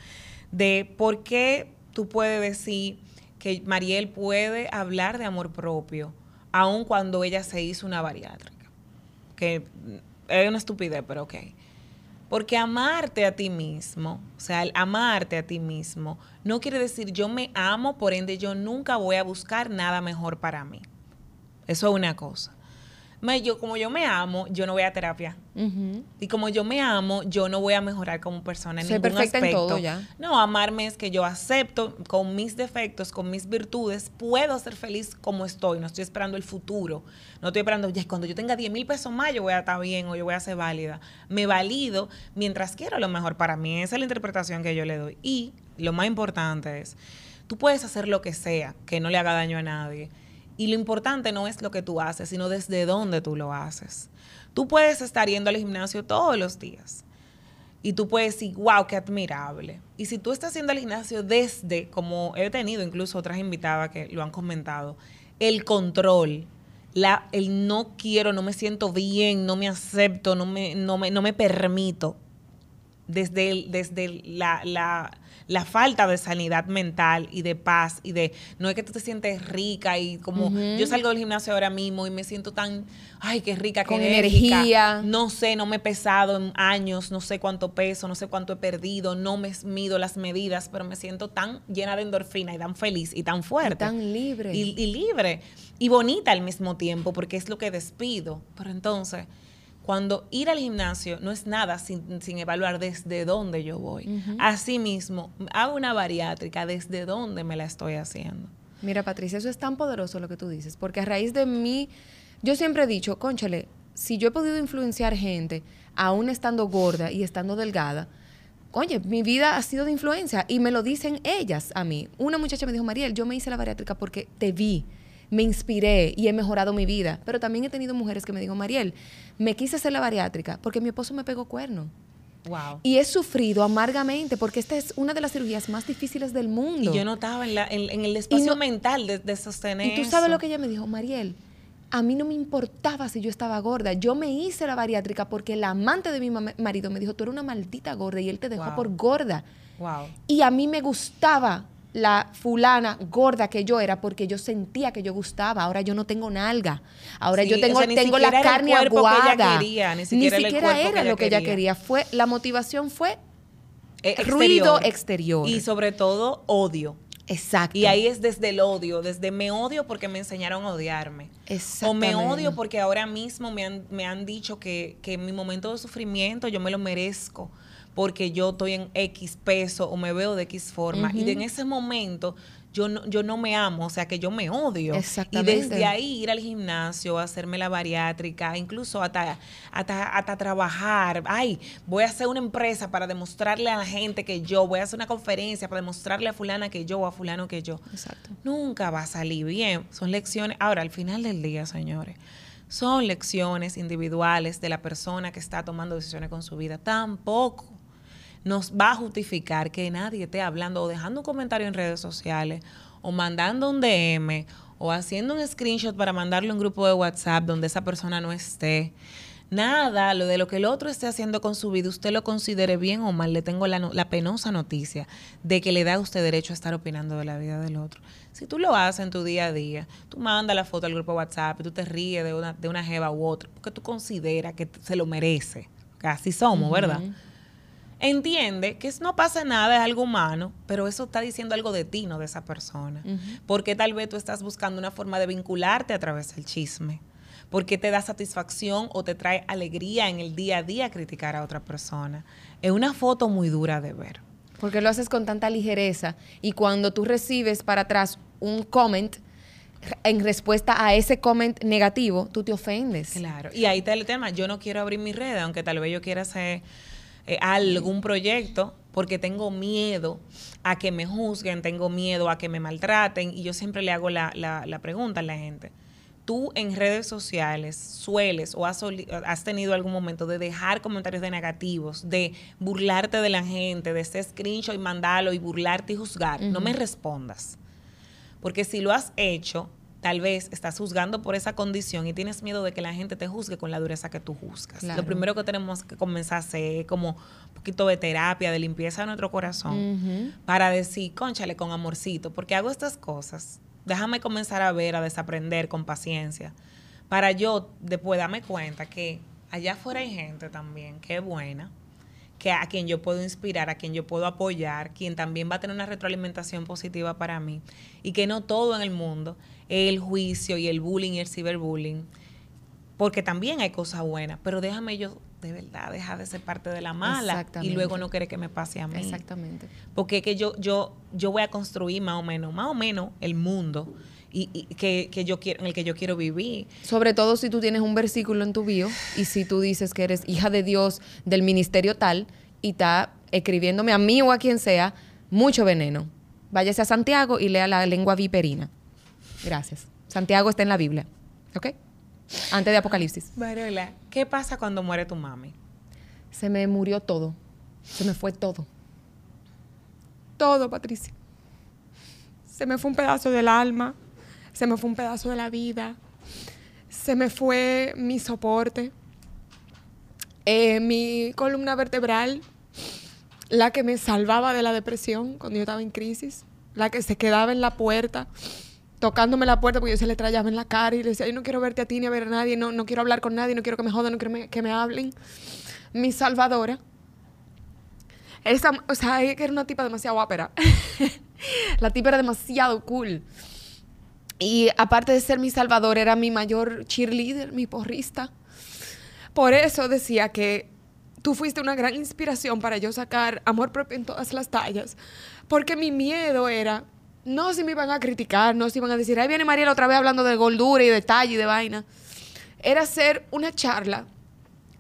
de por qué tú puedes decir que Mariel puede hablar de amor propio, aun cuando ella se hizo una bariátrica. Que es una estupidez, pero ok. Porque amarte a ti mismo, o sea, el amarte a ti mismo, no quiere decir yo me amo, por ende yo nunca voy a buscar nada mejor para mí. Eso es una cosa. Yo, como yo me amo, yo no voy a terapia. Y como yo me amo, yo no voy a mejorar como persona en Soy ningún perfecta aspecto. En todo ya. No, amarme es que yo acepto con mis defectos, con mis virtudes, puedo ser feliz como estoy. No estoy esperando el futuro. No estoy esperando, ya cuando yo tenga 10 mil pesos más, yo voy a estar bien o yo voy a ser válida. Me valido mientras quiero lo mejor para mí. Esa es la interpretación que yo le doy. Y lo más importante es, tú puedes hacer lo que sea que no le haga daño a nadie y lo importante no es lo que tú haces, sino desde dónde tú lo haces. Tú puedes estar yendo al gimnasio todos los días y tú puedes decir, wow, qué admirable. Y si tú estás yendo al gimnasio desde, como he tenido incluso otras invitadas que lo han comentado, el control, la, el no quiero, no me siento bien, no me acepto, no me, no me, no me permito, desde, desde la, la la falta de sanidad mental y de paz y de no es que tú te sientes rica y como yo salgo del gimnasio ahora mismo y me siento tan ay qué rica con energía. No sé no me he pesado en años no sé cuánto peso no sé cuánto he perdido no me mido las medidas pero me siento tan llena de endorfina y tan feliz y tan fuerte. Y tan libre. Y, y libre. Y bonita al mismo tiempo porque es lo que despido. Pero entonces cuando ir al gimnasio no es nada sin, evaluar desde dónde yo voy. Asimismo, hago una bariátrica desde dónde me la estoy haciendo. Mira, Patricia, eso es tan poderoso lo que tú dices, porque a raíz de mí, yo siempre he dicho, conchale, si yo he podido influenciar gente, aún estando gorda y estando delgada, oye, mi vida ha sido de influencia y me lo dicen ellas a mí. Una muchacha me dijo, Mariel, yo me hice la bariátrica porque te vi me inspiré y he mejorado mi vida. Pero también he tenido mujeres que me dijo, Mariel, me quise hacer la bariátrica porque mi esposo me pegó cuerno. Wow. Y he sufrido amargamente porque esta es una de las cirugías más difíciles del mundo. Y yo notaba en, en, el espacio mental de, de, sostener. Y tú sabes lo que ella me dijo, Mariel. A mí no me importaba si yo estaba gorda. Yo me hice la bariátrica porque el amante de mi marido me dijo, tú eres una maldita gorda y él te dejó por gorda. Wow. Y a mí me gustaba la fulana gorda que yo era porque yo sentía que yo gustaba. Ahora yo no tengo nalga. Ahora yo tengo, tengo la carne aguada. ni siquiera, era, lo que ella quería. Fue, la motivación fue eh, ruido exterior. Y sobre todo odio. Exacto. Y ahí es desde el odio, desde me odio porque me enseñaron a odiarme. O me odio porque ahora mismo me han, me han dicho que, que en mi momento de sufrimiento yo me lo merezco porque yo estoy en X peso o me veo de X forma. Y en ese momento yo no, yo no me amo, o sea que yo me odio. Exactamente. Y desde ahí ir al gimnasio, hacerme la bariátrica, incluso hasta, hasta, trabajar. Ay, voy a hacer una empresa para demostrarle a la gente que yo, voy a hacer una conferencia para demostrarle a fulana que yo o a fulano que yo. Exacto. Nunca va a salir bien. Son lecciones. Ahora, al final del día, señores son lecciones individuales de la persona que está tomando decisiones con su vida. Tampoco nos va a justificar que nadie esté hablando o dejando un comentario en redes sociales o mandando un DM o haciendo un screenshot para mandarle un grupo de WhatsApp donde esa persona no esté. Nada, lo de lo que el otro esté haciendo con su vida, usted lo considere bien o mal, le tengo la, la, penosa noticia de que le da a usted derecho a estar opinando de la vida del otro. Si tú lo haces en tu día a día, tú mandas la foto al grupo de WhatsApp tú te ríes de una, de una jeva u otra, porque tú consideras que se lo merece. Así somos, ¿verdad? Entiende que no pasa nada, es algo humano, pero eso está diciendo algo de ti, no de esa persona. Porque tal vez tú estás buscando una forma de vincularte a través del chisme. Porque te da satisfacción o te trae alegría en el día a día criticar a otra persona. Es una foto muy dura de ver. Porque lo haces con tanta ligereza y cuando tú recibes para atrás un comment, en respuesta a ese comment negativo, tú te ofendes. Claro. Y ahí está el tema. Yo no quiero abrir mi red, aunque tal vez yo quiera hacer eh, algún proyecto porque tengo miedo a que me juzguen, tengo miedo a que me maltraten y yo siempre le hago la, la, pregunta a la gente. ¿Tú en redes sociales sueles o has, has, tenido algún momento de dejar comentarios de negativos, de burlarte de la gente, de ese screenshot y mandarlo y burlarte y juzgar? No me respondas. Porque si lo has hecho, tal vez estás juzgando por esa condición y tienes miedo de que la gente te juzgue con la dureza que tú juzgas. Lo primero que tenemos que comenzar a hacer es como un poquito de terapia, de limpieza de nuestro corazón, para decir, conchale, con amorcito, porque hago estas cosas. Déjame comenzar a ver, a desaprender con paciencia, para yo después darme cuenta que allá afuera hay gente también que es buena, que a quien yo puedo inspirar, a quien yo puedo apoyar, quien también va a tener una retroalimentación positiva para mí y que no todo en el mundo el juicio y el bullying y el ciberbullying. porque también hay cosas buenas, pero déjame yo de verdad dejar de ser parte de la mala y luego no quiere que me pase a mí. Exactamente. Porque es que yo, yo, yo voy a construir más o menos, más o menos el mundo y, que, yo quiero, en el que yo quiero vivir. Sobre todo si tú tienes un versículo en tu bio y si tú dices que eres hija de Dios del ministerio tal y está escribiéndome a mí o a quien sea, mucho veneno. Váyase a Santiago y lea la lengua viperina. Gracias. Santiago está en la Biblia. ¿Ok? Antes de Apocalipsis. ¿qué pasa cuando muere tu mami? Se me murió todo. Se me fue todo. Todo, Patricia. Se me fue un pedazo del alma se me fue un pedazo de la vida, se me fue mi soporte, eh, mi columna vertebral, la que me salvaba de la depresión cuando yo estaba en crisis, la que se quedaba en la puerta, tocándome la puerta porque yo se le trayaba en la cara y le decía, yo no quiero verte a ti ni a ver a nadie, no, no quiero hablar con nadie, no quiero que me jodan, no quiero que me hablen. Mi salvadora. Esa, o sea, era una tipa demasiado guapera. [laughs] la tipa era demasiado cool. Y aparte de ser mi salvador, era mi mayor cheerleader, mi porrista. Por eso decía que tú fuiste una gran inspiración para yo sacar amor propio en todas las tallas. Porque mi miedo era, no si me iban a criticar, no si iban a decir, ahí viene Mariela otra vez hablando de goldura y de detalle y de vaina. Era hacer una charla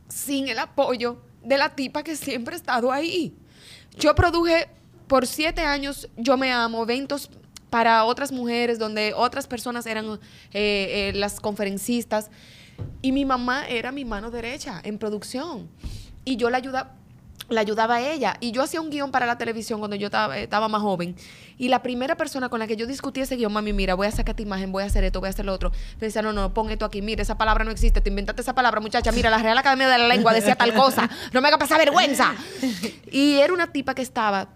sin el apoyo de la tipa que siempre ha estado ahí. Yo produje por siete años, yo me amo, eventos para otras mujeres, donde otras personas eran eh, eh, las conferencistas. Y mi mamá era mi mano derecha en producción. Y yo la ayudaba, la ayudaba a ella. Y yo hacía un guion para la televisión cuando yo estaba, más joven. Y la primera persona con la que yo discutí ese guion, mami, mira, voy a sacar esta imagen, voy a hacer esto, voy a hacer lo otro. Me decía, no, no, pon esto aquí, mira, esa palabra no existe, te inventaste esa palabra, muchacha, mira, la Real Academia de la Lengua decía tal cosa, no me haga pasar vergüenza. [laughs] Y era una tipa que estaba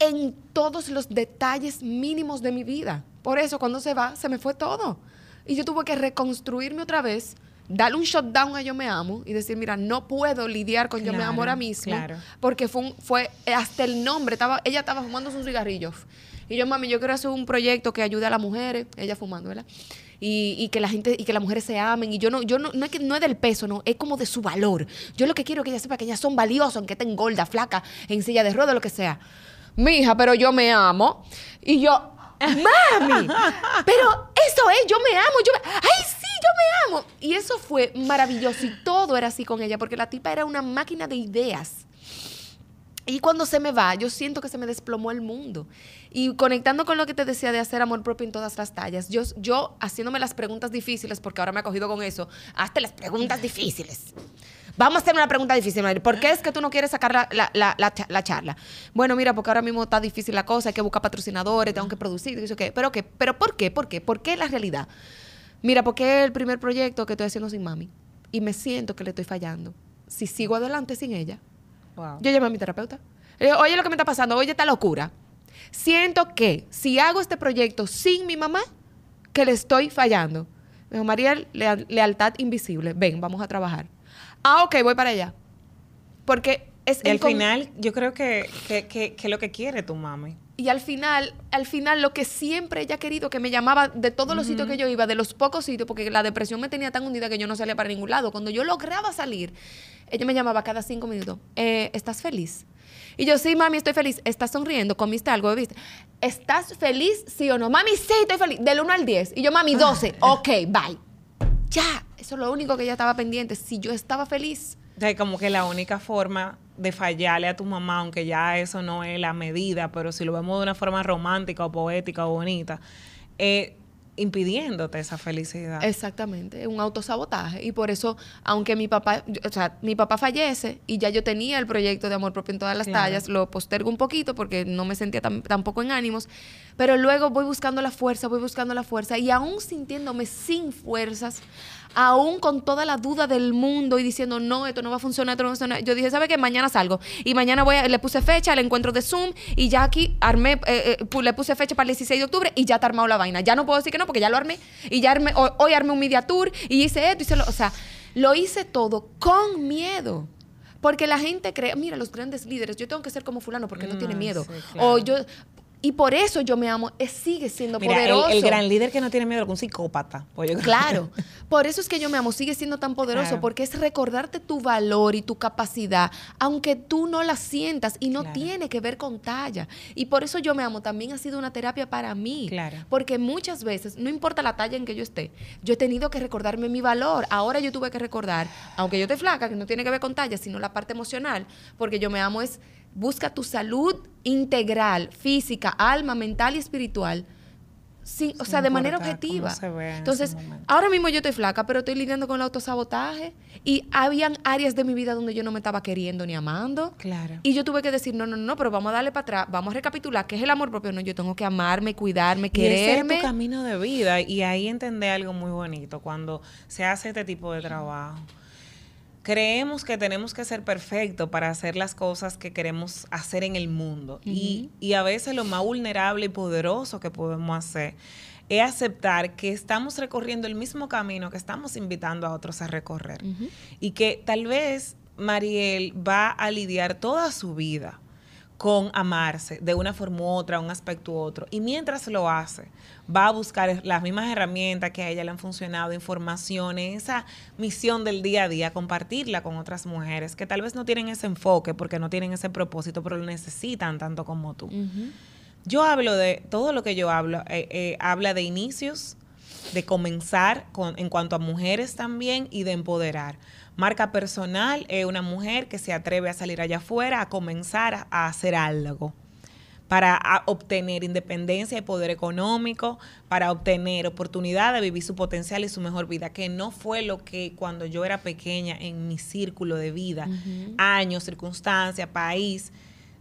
en todos los detalles mínimos de mi vida. Por eso cuando se va, se me fue todo. Y yo tuve que reconstruirme otra vez, darle un shutdown a Yo Me Amo y decir, mira, no puedo lidiar con Yo Me Amo ahora mismo. Porque fue, fue hasta el nombre, estaba, ella estaba fumando sus cigarrillos. Y yo, mami, yo quiero hacer un proyecto que ayude a las mujeres, ella fumando, ¿verdad? Y, que la gente, y que las mujeres se amen. Y yo no, yo no, no es que no es del peso, no, es como de su valor. Yo lo que quiero es que ella sepa que ellas son valiosas, aunque estén gorda, flaca, en silla de ruedas, lo que sea hija, pero yo me amo. Y yo, mami, pero eso es, yo me amo, yo me, ay, sí, yo me amo. Y eso fue maravilloso y todo era así con ella, porque la tipa era una máquina de ideas. Y cuando se me va, yo siento que se me desplomó el mundo. Y conectando con lo que te decía de hacer amor propio en todas las tallas, yo, yo haciéndome las preguntas difíciles, porque ahora me ha cogido con eso, hazte las preguntas difíciles. Vamos a hacer una pregunta difícil, ¿Por qué es que tú no quieres sacar la, charla? Bueno, mira, porque ahora mismo está difícil la cosa, hay que buscar patrocinadores, tengo que producir, qué. ¿Pero qué? ¿Pero por qué? ¿Por qué? ¿Por qué la realidad? Mira, porque es el primer proyecto que estoy haciendo sin mami. Y me siento que le estoy fallando. Si sigo adelante sin ella. Yo llamé a mi terapeuta. oye, lo que me está pasando, oye, esta locura. Siento que si hago este proyecto sin mi mamá, que le estoy fallando. Me dijo, María, lealtad invisible. Ven, vamos a trabajar. Ah, ok, voy para allá. Porque es... Y al final, yo creo que, que, lo que quiere tu mami. Y al final, al final, lo que siempre ella ha querido, que me llamaba de todos los sitios que yo iba, de los pocos sitios, porque la depresión me tenía tan hundida que yo no salía para ningún lado. Cuando yo lograba salir, ella me llamaba cada cinco minutos, eh, ¿estás feliz? Y yo, sí, mami, estoy feliz. ¿Estás sonriendo? ¿Comiste algo? ¿Viste? ¿Estás feliz, sí o no? Mami, sí, estoy feliz. Del 1 al 10. Y yo, mami, 12. [laughs] ok, bye. Ya, eso es lo único que ella estaba pendiente. Si yo estaba feliz. O sea, como que la única forma de fallarle a tu mamá, aunque ya eso no es la medida, pero si lo vemos de una forma romántica o poética o bonita, eh, impidiéndote esa felicidad. Exactamente, un autosabotaje. Y por eso, aunque mi papá, o sea, mi papá fallece y ya yo tenía el proyecto de amor propio en todas las tallas, lo postergo un poquito porque no me sentía tampoco en ánimos, pero luego voy buscando la fuerza, voy buscando la fuerza y aún sintiéndome sin fuerzas, aún con toda la duda del mundo y diciendo, no, esto no va a funcionar, esto no va a funcionar. Yo dije, ¿sabe qué? Mañana salgo. Y mañana voy a, le puse fecha al encuentro de Zoom y ya aquí armé, eh, eh, le puse fecha para el 16 de octubre y ya está armado la vaina. Ya no puedo decir que no porque ya lo armé. Y ya armé, hoy, armé un media tour y hice esto, hice lo, o sea, lo hice todo con miedo. Porque la gente cree, mira, los grandes líderes, yo tengo que ser como fulano porque no tiene miedo. O yo, Y por eso yo me amo, es, sigue siendo poderoso. El, el, gran líder que no tiene miedo a un psicópata. Pues claro. [laughs] Por eso es que yo me amo, sigue siendo tan poderoso, porque es recordarte tu valor y tu capacidad, aunque tú no la sientas y no tiene que ver con talla. Y por eso yo me amo, también ha sido una terapia para mí. Claro. Porque muchas veces, no importa la talla en que yo esté, yo he tenido que recordarme mi valor. Ahora yo tuve que recordar, aunque yo te flaca, que no tiene que ver con talla, sino la parte emocional, porque yo me amo es busca tu salud integral, física, alma, mental y espiritual. Sí, o sea, de manera objetiva. Entonces, ahora mismo yo estoy flaca, pero estoy lidiando con el autosabotaje y habían áreas de mi vida donde yo no me estaba queriendo ni amando. Claro. Y yo tuve que decir, no, no, no, pero vamos a darle para atrás, vamos a recapitular qué es el amor propio. No, yo tengo que amarme, cuidarme, quererme. Y ese es tu camino de vida y ahí entender algo muy bonito cuando se hace este tipo de trabajo creemos que tenemos que ser perfectos para hacer las cosas que queremos hacer en el mundo. y, y, a veces lo más vulnerable y poderoso que podemos hacer es aceptar que estamos recorriendo el mismo camino que estamos invitando a otros a recorrer. Y que tal vez Mariel va a lidiar toda su vida con amarse de una forma u otra, un aspecto u otro. Y mientras lo hace, va a buscar las mismas herramientas que a ella le han funcionado, informaciones, esa misión del día a día, compartirla con otras mujeres que tal vez no tienen ese enfoque porque no tienen ese propósito, pero lo necesitan tanto como tú. Yo hablo de, todo lo que yo hablo, eh, eh, habla de inicios, de comenzar con, en cuanto a mujeres también y de empoderar. Marca personal es una mujer que se atreve a salir allá afuera, a comenzar a hacer algo para obtener independencia y poder económico, para obtener oportunidad de vivir su potencial y su mejor vida, que no fue lo que cuando yo era pequeña en mi círculo de vida, años, circunstancias, país,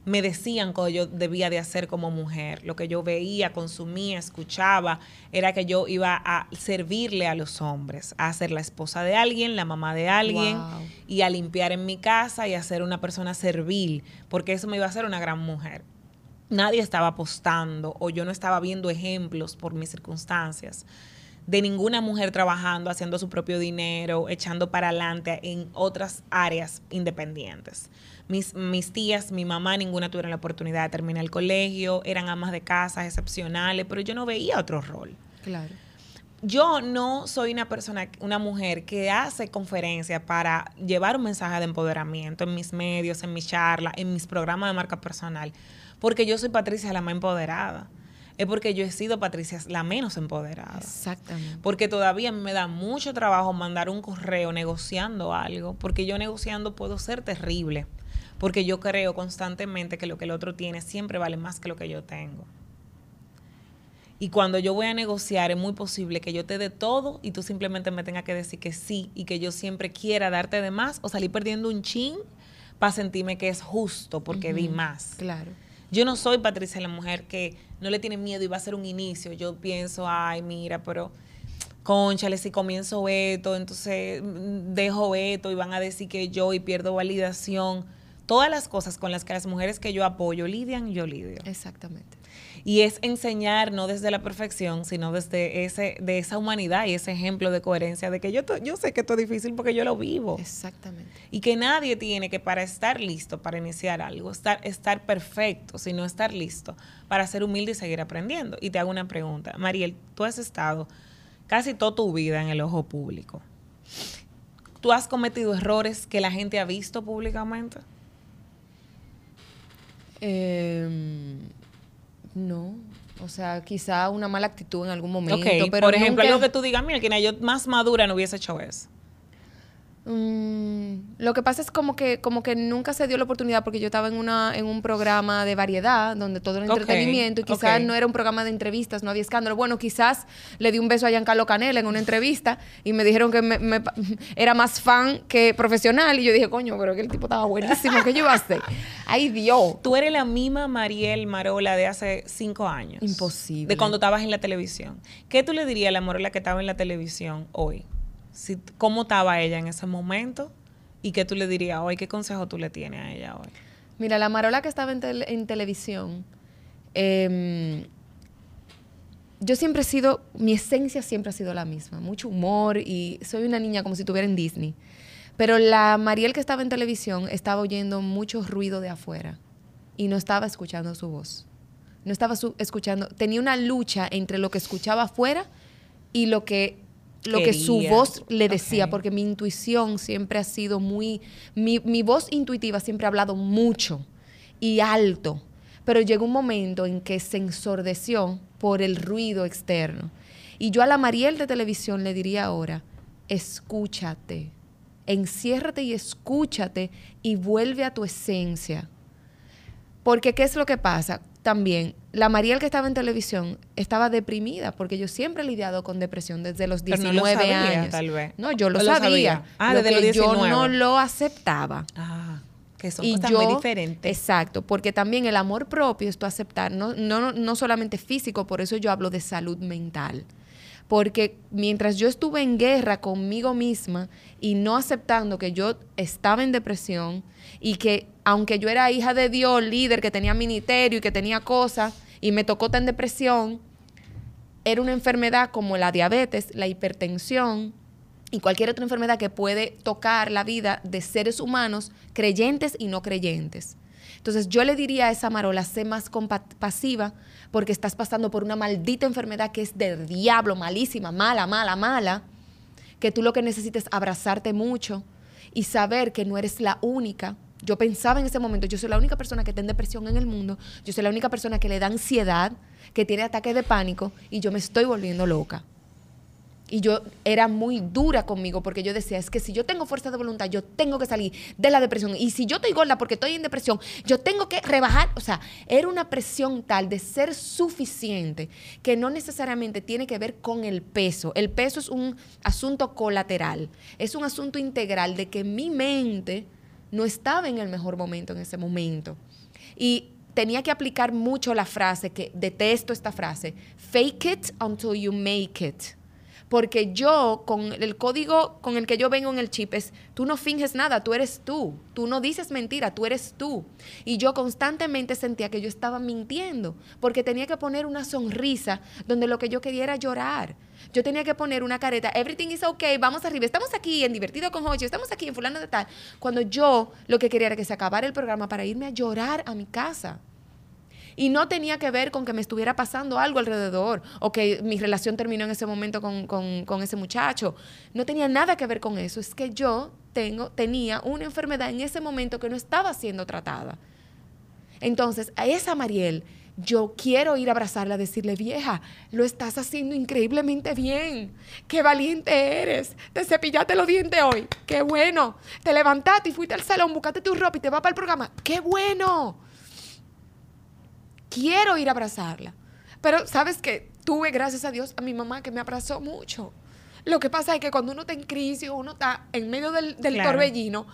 me decían que yo debía de hacer como mujer. Lo que yo veía, consumía, escuchaba, era que yo iba a servirle a los hombres, a ser la esposa de alguien, la mamá de alguien, y a limpiar en mi casa y a ser una persona servil, porque eso me iba a hacer una gran mujer nadie estaba apostando o yo no estaba viendo ejemplos por mis circunstancias de ninguna mujer trabajando, haciendo su propio dinero, echando para adelante en otras áreas independientes. Mis, mis tías, mi mamá, ninguna tuvieron la oportunidad de terminar el colegio, eran amas de casa excepcionales, pero yo no veía otro rol. Claro. Yo no soy una persona, una mujer que hace conferencias para llevar un mensaje de empoderamiento en mis medios, en mis charlas, en mis programas de marca personal porque yo soy Patricia la más empoderada. Es porque yo he sido Patricia la menos empoderada. Exactamente. Porque todavía me da mucho trabajo mandar un correo negociando algo, porque yo negociando puedo ser terrible, porque yo creo constantemente que lo que el otro tiene siempre vale más que lo que yo tengo. Y cuando yo voy a negociar, es muy posible que yo te dé todo y tú simplemente me tengas que decir que sí y que yo siempre quiera darte de más o salir perdiendo un chin para sentirme que es justo porque di más. Claro. Yo no soy Patricia la mujer que no le tiene miedo y va a ser un inicio. Yo pienso, ay, mira, pero conchale, si comienzo esto, entonces mm, dejo esto y van a decir que yo y pierdo validación. Todas las cosas con las que las mujeres que yo apoyo lidian, yo lidio. Exactamente. Y es enseñar no desde la perfección, sino desde ese, de esa humanidad y ese ejemplo de coherencia, de que yo, yo sé que esto es difícil porque yo lo vivo. Exactamente. Y que nadie tiene que para estar listo, para iniciar algo, estar, estar perfecto, sino estar listo para ser humilde y seguir aprendiendo. Y te hago una pregunta. Mariel, tú has estado casi toda tu vida en el ojo público. ¿Tú has cometido errores que la gente ha visto públicamente? Eh, no. O sea, quizá una mala actitud en algún momento. pero por ejemplo, algo que tú digas, mira, que yo más madura no hubiese hecho eso. Mm, lo que pasa es como que, como que nunca se dio la oportunidad porque yo estaba en una, en un programa de variedad donde todo era entretenimiento y quizás no era un programa de entrevistas, no había escándalo. Bueno, quizás le di un beso a Giancarlo Canela en una entrevista y me dijeron que me, [laughs] era más fan que profesional y yo dije, coño, pero que el tipo estaba buenísimo, ¿qué yo iba a hacer? [laughs] Ay, Dios. Tú eres la misma Mariel Marola de hace cinco años. Imposible. De cuando estabas en la televisión. ¿Qué tú le dirías a la Marola que estaba en la televisión hoy? Cómo estaba ella en ese momento y qué tú le dirías hoy, qué consejo tú le tienes a ella hoy. Mira, la Marola que estaba en, televisión, em, yo siempre he sido, mi esencia siempre ha sido la misma, mucho humor y soy una niña como si estuviera en Disney. Pero la Mariel que estaba en televisión estaba oyendo mucho ruido de afuera y no estaba escuchando su voz no estaba escuchando, tenía una lucha entre lo que escuchaba afuera y lo que lo que su voz le decía, porque mi intuición siempre ha sido muy, mi, mi voz intuitiva siempre ha hablado mucho y alto, pero llegó un momento en que se ensordeció por el ruido externo. Y yo a la Mariel de televisión le diría ahora, escúchate, enciérrate y escúchate y vuelve a tu esencia. Porque ¿qué es lo que pasa? También, la Mariel que estaba en televisión estaba deprimida, porque yo siempre he lidiado con depresión desde los 19 no lo sabía, años. Tal vez. No, yo lo, sabía. Ah, desde los 19. Yo no lo aceptaba. Ah. Que son cosas muy diferentes. Exacto, porque también el amor propio es tu aceptar, no, no, no solamente físico, por eso yo hablo de salud mental. Porque mientras yo estuve en guerra conmigo misma y no aceptando que yo estaba en depresión y que aunque yo era hija de Dios, líder, que tenía ministerio y que tenía cosas, y me tocó en depresión, era una enfermedad como la diabetes, la hipertensión, y cualquier otra enfermedad que puede tocar la vida de seres humanos creyentes y no creyentes. Entonces yo le diría a esa marola, sé más compasiva porque estás pasando por una maldita enfermedad que es del diablo, malísima, mala, mala, mala, que tú lo que necesitas es abrazarte mucho y saber que no eres la única. Yo pensaba en ese momento, yo soy la única persona que tiene depresión en el mundo, yo soy la única persona que le da ansiedad, que tiene ataques de pánico y yo me estoy volviendo loca. Y yo era muy dura conmigo porque yo decía, es que si yo tengo fuerza de voluntad, yo tengo que salir de la depresión. Y si yo estoy gorda porque estoy en depresión, yo tengo que rebajar. O sea, era una presión tal de ser suficiente que no necesariamente tiene que ver con el peso. El peso es un asunto colateral, es un asunto integral de que mi mente no estaba en el mejor momento en ese momento. Y tenía que aplicar mucho la frase, que detesto esta frase, fake it until you make it porque yo, con el código con el que yo vengo en el chip, es, tú no finges nada, tú eres tú. Tú no dices mentira, tú eres tú. Y yo constantemente sentía que yo estaba mintiendo, porque tenía que poner una sonrisa donde lo que yo quería era llorar. Yo tenía que poner una careta, everything is okay, vamos arriba, estamos aquí en Divertido con Jocho, estamos aquí en fulano de tal. Cuando yo lo que quería era que se acabara el programa para irme a llorar a mi casa. Y no tenía que ver con que me estuviera pasando algo alrededor o que mi relación terminó en ese momento con, ese muchacho. No tenía nada que ver con eso. Es que yo tengo, tenía una enfermedad en ese momento que no estaba siendo tratada. Entonces, a esa Mariel, yo quiero ir a abrazarla, decirle, vieja, lo estás haciendo increíblemente bien. Qué valiente eres. Te cepillaste los dientes hoy. Qué bueno. Te levantaste y fuiste al salón, buscaste tu ropa y te vas para el programa. Qué bueno quiero ir a abrazarla. Pero sabes que tuve, gracias a Dios, a mi mamá que me abrazó mucho. Lo que pasa es que cuando uno está en crisis, uno está en medio del, torbellino,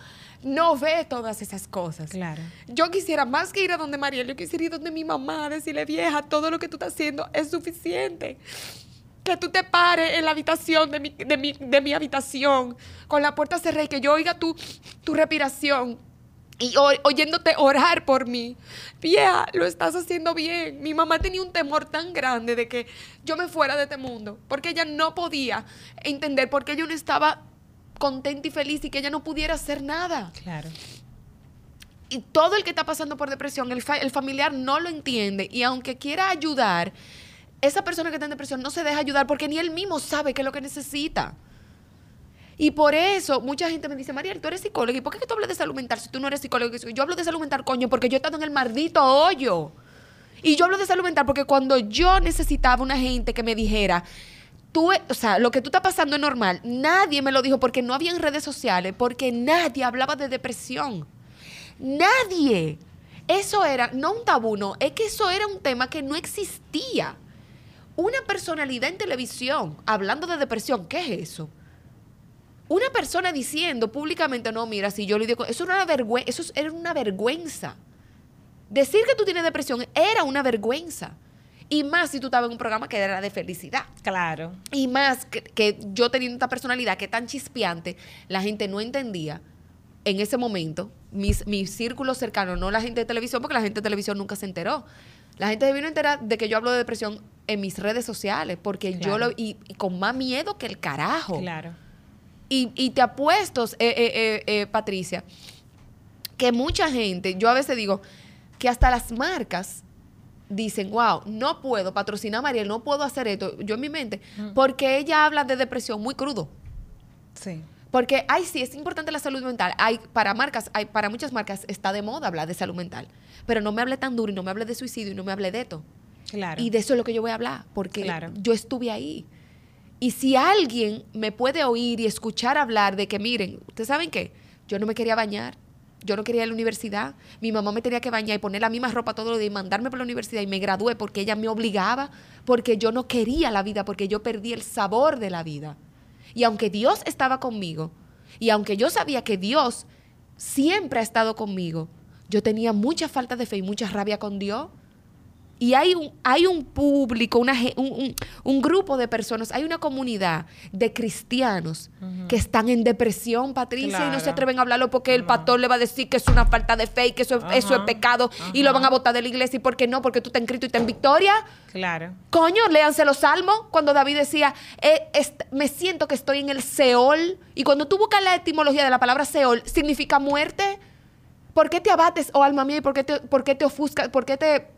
no ve todas esas cosas. Claro. Yo quisiera más que ir a donde Mariel, yo quisiera ir donde mi mamá, decirle, vieja, todo lo que tú estás haciendo es suficiente. Que tú te pares en la habitación de mi, de mi, habitación, con la puerta cerrada y que yo oiga tu, tu respiración, y oyéndote orar por mí. Vieja, lo estás haciendo bien. Mi mamá tenía un temor tan grande de que yo me fuera de este mundo, porque ella no podía entender por qué yo no estaba contenta y feliz y que ella no pudiera hacer nada. Claro. Y todo el que está pasando por depresión, el, el familiar no lo entiende y aunque quiera ayudar, esa persona que está en depresión no se deja ayudar porque ni él mismo sabe qué es lo que necesita. Y por eso mucha gente me dice, Mariel, tú eres psicóloga. ¿Y por qué tú hablas de salud mental si tú no eres psicóloga? Yo hablo de salud mental, coño, porque yo he estado en el maldito hoyo. Y yo hablo de salud mental porque cuando yo necesitaba una gente que me dijera, tú, o sea, lo que tú estás pasando es normal, nadie me lo dijo porque no había en redes sociales, porque nadie hablaba de depresión. Nadie. Eso era, no un tabú, no, es que eso era un tema que no existía. Una personalidad en televisión hablando de depresión, ¿qué es eso? Una persona diciendo públicamente, no, mira, si yo le digo, eso era una vergüenza, eso era una vergüenza. Decir que tú tienes depresión era una vergüenza. Y más si tú estabas en un programa que era de felicidad. Claro. Y más que, yo teniendo esta personalidad que tan chispeante, la gente no entendía en ese momento, mis, mi círculo cercano, no la gente de televisión, porque la gente de televisión nunca se enteró. La gente vino a enterar de que yo hablo de depresión en mis redes sociales, porque yo lo. y, con más miedo que el carajo. Claro. Y, te apuesto, eh, eh, eh, Patricia, que mucha gente, yo a veces digo que hasta las marcas dicen, wow, no puedo patrocinar a Mariel, no puedo hacer esto, yo en mi mente, porque ella habla de depresión muy crudo. Sí. Porque, ay, sí, es importante la salud mental. Hay, para marcas, hay, para muchas marcas está de moda hablar de salud mental. Pero no me hable tan duro y no me hable de suicidio y no me hable de esto. Claro. Y de eso es lo que yo voy a hablar, porque yo estuve ahí. Y si alguien me puede oír y escuchar hablar de que, miren, ¿ustedes saben qué? Yo no me quería bañar, yo no quería ir a la universidad, mi mamá me tenía que bañar y poner la misma ropa todo los días y mandarme para la universidad y me gradué porque ella me obligaba, porque yo no quería la vida, porque yo perdí el sabor de la vida. Y aunque Dios estaba conmigo, y aunque yo sabía que Dios siempre ha estado conmigo, yo tenía mucha falta de fe y mucha rabia con Dios y hay un, hay un público, una, un, un, grupo de personas, hay una comunidad de cristianos que están en depresión, Patricia, y no se atreven a hablarlo porque el pastor le va a decir que es una falta de fe y que eso, eso es pecado y lo van a botar de la iglesia. ¿Y por qué no? Porque tú estás en Cristo y estás en victoria. Claro. Coño, léanse los salmos cuando David decía, eh, me siento que estoy en el Seol. Y cuando tú buscas la etimología de la palabra Seol, significa muerte. ¿Por qué te abates, oh alma mía, y por qué te, por qué te ofuscas, por qué te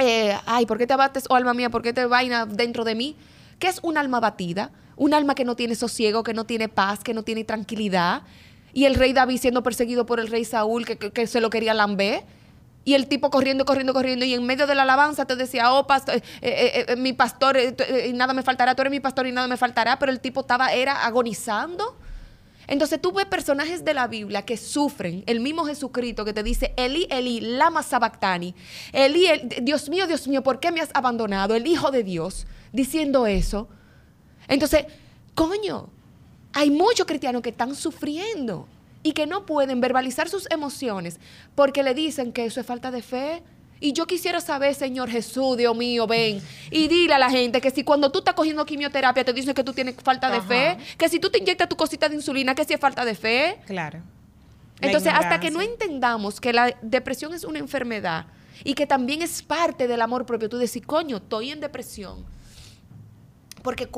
eh, ay, ¿por qué te abates, oh alma mía? ¿Por qué te vaina dentro de mí? ¿Qué es un alma abatida? Un alma que no tiene sosiego, que no tiene paz, que no tiene tranquilidad. Y el rey David siendo perseguido por el rey Saúl, que, se lo quería lamber. Y el tipo corriendo, corriendo, corriendo. Y en medio de la alabanza te decía, oh, pastor, eh, eh, mi pastor, y nada me faltará. Tú eres mi pastor y nada me faltará. Pero el tipo estaba, era agonizando. Entonces tú ves personajes de la Biblia que sufren, el mismo Jesucristo que te dice, Eli, Eli, lama sabactani, Eli, Dios mío, Dios mío, ¿por qué me has abandonado? El Hijo de Dios, diciendo eso. Entonces, coño, hay muchos cristianos que están sufriendo y que no pueden verbalizar sus emociones porque le dicen que eso es falta de fe, y yo quisiera saber, Señor Jesús, Dios mío, ven. Y dile a la gente que si cuando tú estás cogiendo quimioterapia te dicen que tú tienes falta de fe, que si tú te inyectas tu cosita de insulina, que si es falta de fe. Claro. Entonces, hasta que no entendamos que la depresión es una enfermedad y que también es parte del amor propio, tú decís, coño, estoy en depresión porque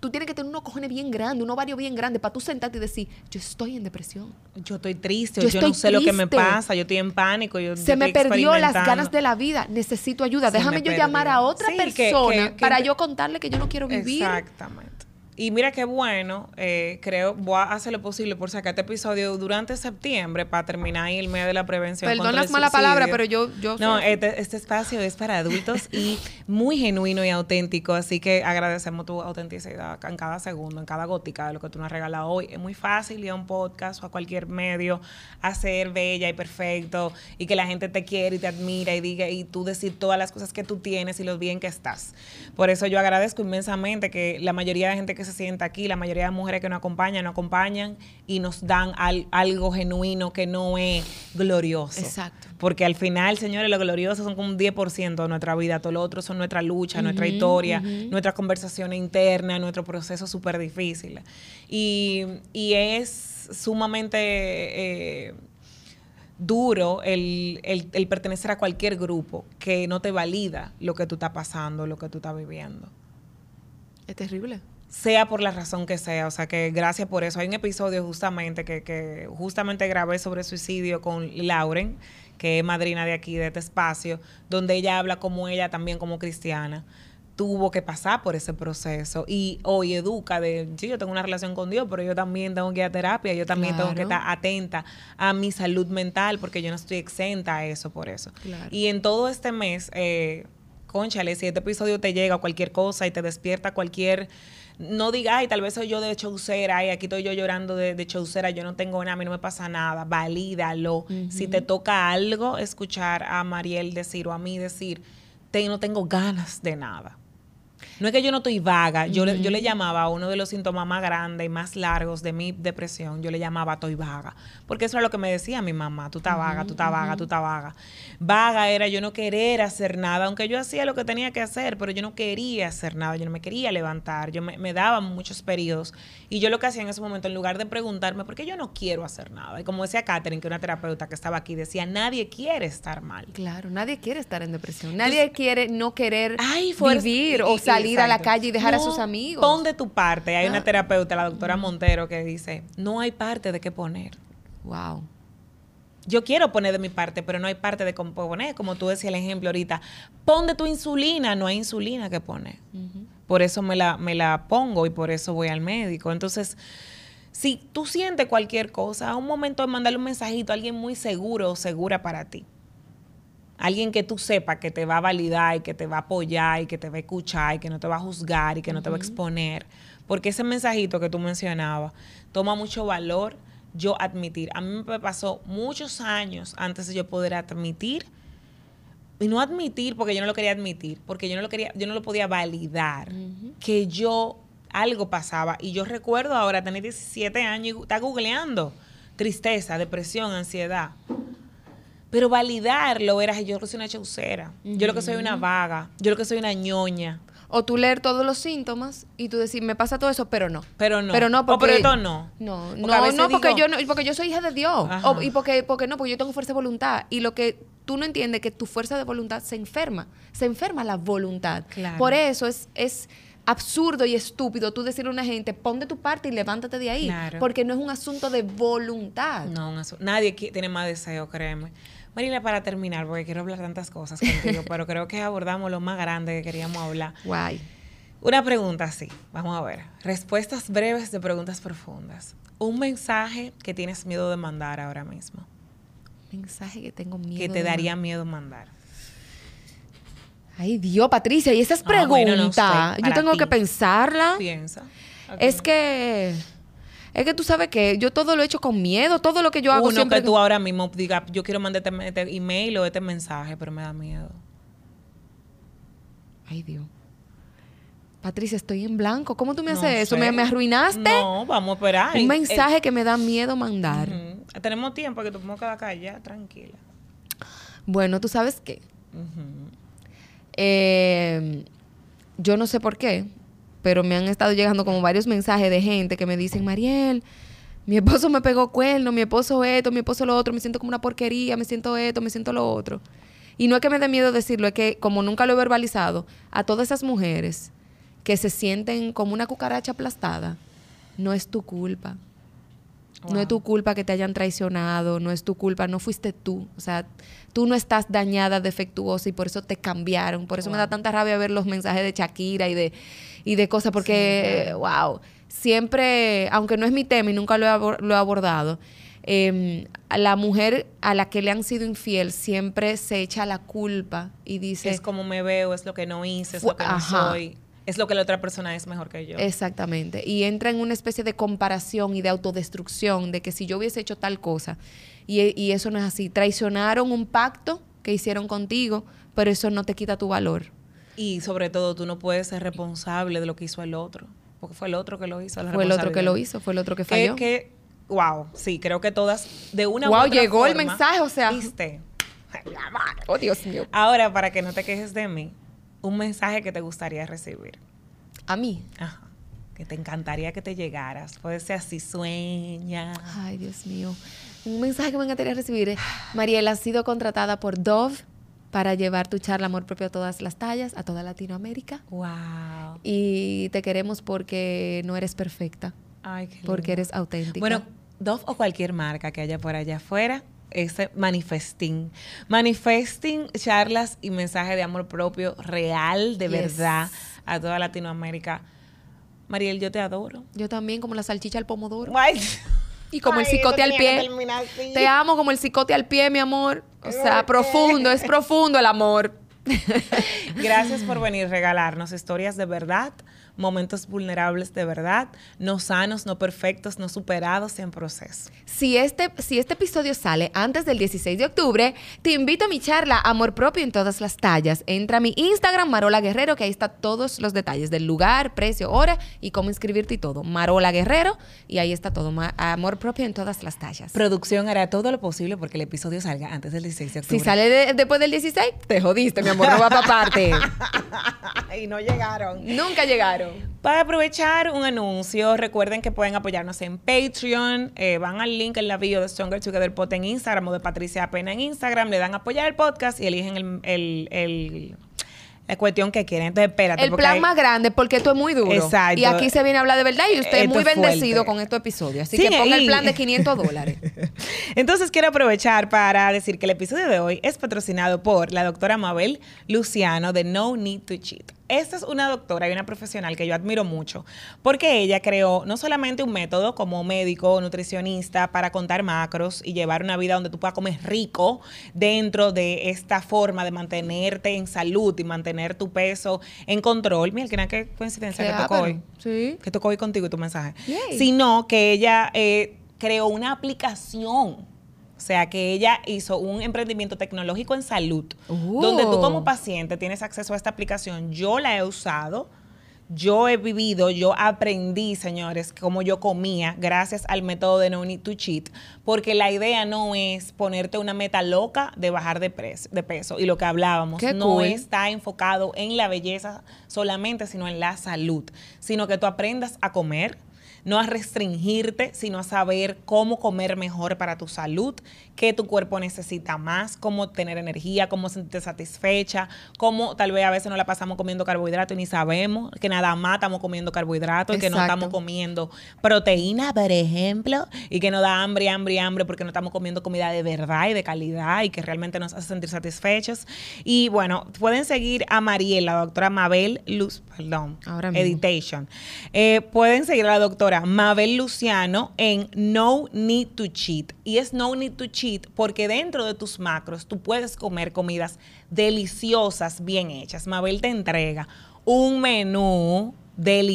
tú tienes que tener unos cojones bien grandes, un ovario bien grande para tú sentarte y decir, yo estoy en depresión. Yo estoy triste, yo, no sé lo que me pasa, yo estoy en pánico. Yo, Se me perdió las ganas de la vida, necesito ayuda. Déjame yo llamar a otra persona para yo contarle que yo no quiero vivir. Exactamente. Y mira qué bueno, eh, creo, voy a hacer lo posible por sacar este episodio durante septiembre para terminar ahí el mes de la prevención. Perdón las malas palabras, pero yo... yo no, este, este, espacio es para adultos y muy genuino y auténtico, así que agradecemos tu autenticidad en cada segundo, en cada gótica de lo que tú nos has regalado hoy. Es muy fácil ir a un podcast o a cualquier medio a ser bella y perfecto y que la gente te quiere y te admira y diga y tú decir todas las cosas que tú tienes y lo bien que estás. Por eso yo agradezco inmensamente que la mayoría de gente que se sienta aquí, la mayoría de mujeres que nos acompañan, nos acompañan y nos dan algo genuino que no es glorioso. Exacto. Porque al final, señores, lo glorioso son como un 10% de nuestra vida, todo lo otro son nuestra lucha, nuestra historia, nuestra conversación interna, nuestro proceso súper difícil. Y, es sumamente... Eh, duro el, el, pertenecer a cualquier grupo que no te valida lo que tú estás pasando, lo que tú estás viviendo. Es terrible sea por la razón que sea. O sea, que gracias por eso. Hay un episodio justamente que, que justamente grabé sobre suicidio con Lauren, que es madrina de aquí, de este espacio, donde ella habla como ella también como cristiana tuvo que pasar por ese proceso y hoy educa de, sí, yo tengo una relación con Dios, pero yo también tengo que ir a terapia, yo también tengo que estar atenta a mi salud mental porque yo no estoy exenta a eso por eso. Y en todo este mes, eh, conchale, si este episodio te llega a cualquier cosa y te despierta cualquier no diga, ay, tal vez soy yo de chaucera, y aquí estoy yo llorando de, de chaucera, yo no tengo nada, a mí no me pasa nada, valídalo. Si te toca algo, escuchar a Mariel decir o a mí decir, te, no tengo ganas de nada. No es que yo no estoy vaga, yo, le, yo le llamaba a uno de los síntomas más grandes y más largos de mi depresión, yo le llamaba estoy vaga, porque eso era lo que me decía mi mamá, tú estás vaga, tú estás vaga, tú estás vaga. Vaga era yo no querer hacer nada, aunque yo hacía lo que tenía que hacer, pero yo no quería hacer nada, yo no me quería levantar, yo me, me daba muchos periodos y yo lo que hacía en ese momento, en lugar de preguntarme, ¿por qué yo no quiero hacer nada? Y como decía Katherine, que una terapeuta que estaba aquí, decía, nadie quiere estar mal. Claro, nadie quiere estar en depresión, nadie quiere no querer vivir o salir a la calle y dejar a sus amigos. Pon de tu parte. Hay una ah. terapeuta, la doctora Montero, que dice, no hay parte de qué poner. Wow. yo quiero poner de mi parte, pero no hay parte de poner, como tú decías el ejemplo ahorita. Pon de tu insulina, no hay insulina que poner. Por eso me la, me la pongo y por eso voy al médico. Entonces, si tú sientes cualquier cosa, a un momento de mandarle un mensajito a alguien muy seguro o segura para ti. Alguien que tú sepas que te va a validar y que te va a apoyar y que te va a escuchar y que no te va a juzgar y que no te va a exponer. Porque ese mensajito que tú mencionabas toma mucho valor yo admitir. A mí me pasó muchos años antes de yo poder admitir y no admitir porque yo no lo quería admitir, porque yo no lo quería, yo no lo podía validar que yo algo pasaba y yo recuerdo ahora tener 17 años y está googleando tristeza, depresión, ansiedad. Pero validarlo era yo lo que soy una chaucera, yo lo que soy una vaga, yo lo que soy una ñoña. O tú leer todos los síntomas y tú decir, me pasa todo eso, pero no. Pero no. Pero no, porque... O pero esto no. No, no, no porque, yo no, porque yo soy hija de Dios. y porque, porque no, porque yo tengo fuerza de voluntad. Y lo que tú no entiendes que tu fuerza de voluntad se enferma. Se enferma la voluntad. Por eso es, es absurdo y estúpido tú decirle a una gente, pon de tu parte y levántate de ahí. Porque no es un asunto de voluntad. No, nadie tiene más deseo, créeme. Marila, para terminar, porque quiero hablar tantas cosas contigo, [laughs] pero creo que abordamos lo más grande que queríamos hablar. Guay. Una pregunta sí, vamos a ver. Respuestas breves de preguntas profundas. Un mensaje que tienes miedo de mandar ahora mismo. Mensaje que tengo miedo. Que te daría miedo mandar. Ay, Dios, Patricia, y esa es ah, pregunta. Yo tengo que pensarla. Piensa. Es que es que tú sabes que yo todo lo he hecho con miedo, todo lo que yo hago Uno que tú ahora mismo digas, yo quiero mandarte este email o este mensaje, pero me da miedo. Ay, Dios. Patricia, estoy en blanco. ¿Cómo tú me haces eso? ¿Me, arruinaste? No, vamos a esperar. Un mensaje que me da miedo mandar. Tenemos tiempo que tú puedes quedar acá tranquila. Bueno, tú sabes qué. Eh, yo no sé por qué, pero me han estado llegando como varios mensajes de gente que me dicen, Mariel, mi esposo me pegó cuerno, mi esposo esto, mi esposo lo otro, me siento como una porquería, me siento esto, me siento lo otro. Y no es que me dé miedo decirlo, es que como nunca lo he verbalizado, a todas esas mujeres que se sienten como una cucaracha aplastada, no es tu culpa. No es tu culpa que te hayan traicionado, no es tu culpa, no fuiste tú. O sea, tú no estás dañada, defectuosa y por eso te cambiaron. Por eso me da tanta rabia ver los mensajes de Shakira y de, y de cosas, porque, wow, siempre, aunque no es mi tema y nunca lo he, abordado, eh, a la mujer a la que le han sido infiel siempre se echa la culpa y dice... Es como me veo, es lo que no hice, es lo que no soy es lo que la otra persona es mejor que yo. Exactamente. Y entra en una especie de comparación y de autodestrucción de que si yo hubiese hecho tal cosa, y, eso no es así, traicionaron un pacto que hicieron contigo, pero eso no te quita tu valor. Y sobre todo, tú no puedes ser responsable de lo que hizo el otro, porque fue el otro que lo hizo. fue el otro que lo hizo, fue el otro que falló. Que, wow, sí, creo que todas, de una wow, u otra llegó el mensaje, o sea. Viste. Oh, Dios mío. Ahora, para que no te quejes de mí, un mensaje que te gustaría recibir. ¿A mí? Ajá. Que te encantaría que te llegaras. Puede ser así, sueña. Ay, Dios mío. Un mensaje que me encantaría recibir. Mariela, has sido contratada por Dove para llevar tu charla Amor Propio a todas las tallas, a toda Latinoamérica. Wow. Y te queremos porque no eres perfecta. Ay, qué Porque eres auténtica. Bueno, Dove o cualquier marca que haya por allá afuera, ese manifesting. Manifesting charlas y mensaje de amor propio real, de verdad, a toda Latinoamérica. Mariel, yo te adoro. Yo también, como la salchicha al pomodoro. [laughs] Y como el cicote al pie. Te amo como el cicote al pie, mi amor. O sea, profundo, es [laughs] profundo el amor. Gracias por venir a regalarnos historias de verdad momentos vulnerables de verdad, no sanos, no perfectos, no superados en proceso. Si este, si este episodio sale antes del 16 de octubre, te invito a mi charla Amor Propio en todas las tallas. Entra a mi Instagram, Marola Guerrero, que ahí está todos los detalles del lugar, precio, hora y cómo inscribirte y todo. Marola Guerrero, y ahí está todo. Amor Propio en todas las tallas. Producción hará todo lo posible porque el episodio salga antes del 16 de octubre. Si sale después del 16, te jodiste, mi amor, no va para parte. [laughs] y no llegaron. Nunca llegaron. Para aprovechar un anuncio, recuerden que pueden apoyarnos en Patreon. Eh, van al link en la bio de Stronger Together Pod en Instagram o de Patricia Pena en Instagram. Le dan apoyar el podcast y eligen el, la cuestión que quieren. Entonces, espérate. El plan más grande, porque esto es muy duro. Exacto. Y aquí se viene a hablar de verdad y usted es muy bendecido con estos episodios. Así que ponga el plan de 500 [laughs] dólares. Entonces, quiero aprovechar para decir que el episodio de hoy es patrocinado por la doctora Mabel Luciano de No Need to Cheat. Esta es una doctora y una profesional que yo admiro mucho, porque ella creó no solamente un método como médico, nutricionista, para contar macros y llevar una vida donde tú puedas comer rico dentro de esta forma de mantenerte en salud y mantener tu peso en control. Mira, qué coincidencia que tocó hoy. Sí. Que tocó hoy contigo y tu mensaje. Sino que ella eh, creó una aplicación sea, que ella hizo un emprendimiento tecnológico en salud, donde tú como oh. paciente tienes acceso a esta aplicación. Yo la he usado. Yo he vivido, yo aprendí, señores, cómo yo comía gracias al método de No Need to Cheat, porque la idea no es ponerte una meta loca de bajar de, de peso. Y lo que hablábamos no está enfocado en la belleza solamente, sino en la salud, sino que tú aprendas a comer, no a restringirte, sino a saber cómo comer mejor para tu salud, qué tu cuerpo necesita más, cómo tener energía, cómo sentirte satisfecha, cómo tal vez a veces no la pasamos comiendo carbohidratos y ni sabemos que nada más estamos comiendo carbohidratos y que no estamos comiendo proteína, por ejemplo, y que nos da hambre, hambre, hambre porque no estamos comiendo comida de verdad y de calidad y que realmente nos hace sentir satisfechos. Y bueno, pueden seguir a Mariela, la doctora Mabel Luz, perdón, Ahora Editation. Eh, pueden seguir a la doctora Mabel Luciano en No Need to Cheat. Y es No Need to Cheat porque dentro de tus macros tú puedes comer comidas deliciosas, bien hechas. Mabel te entrega un menú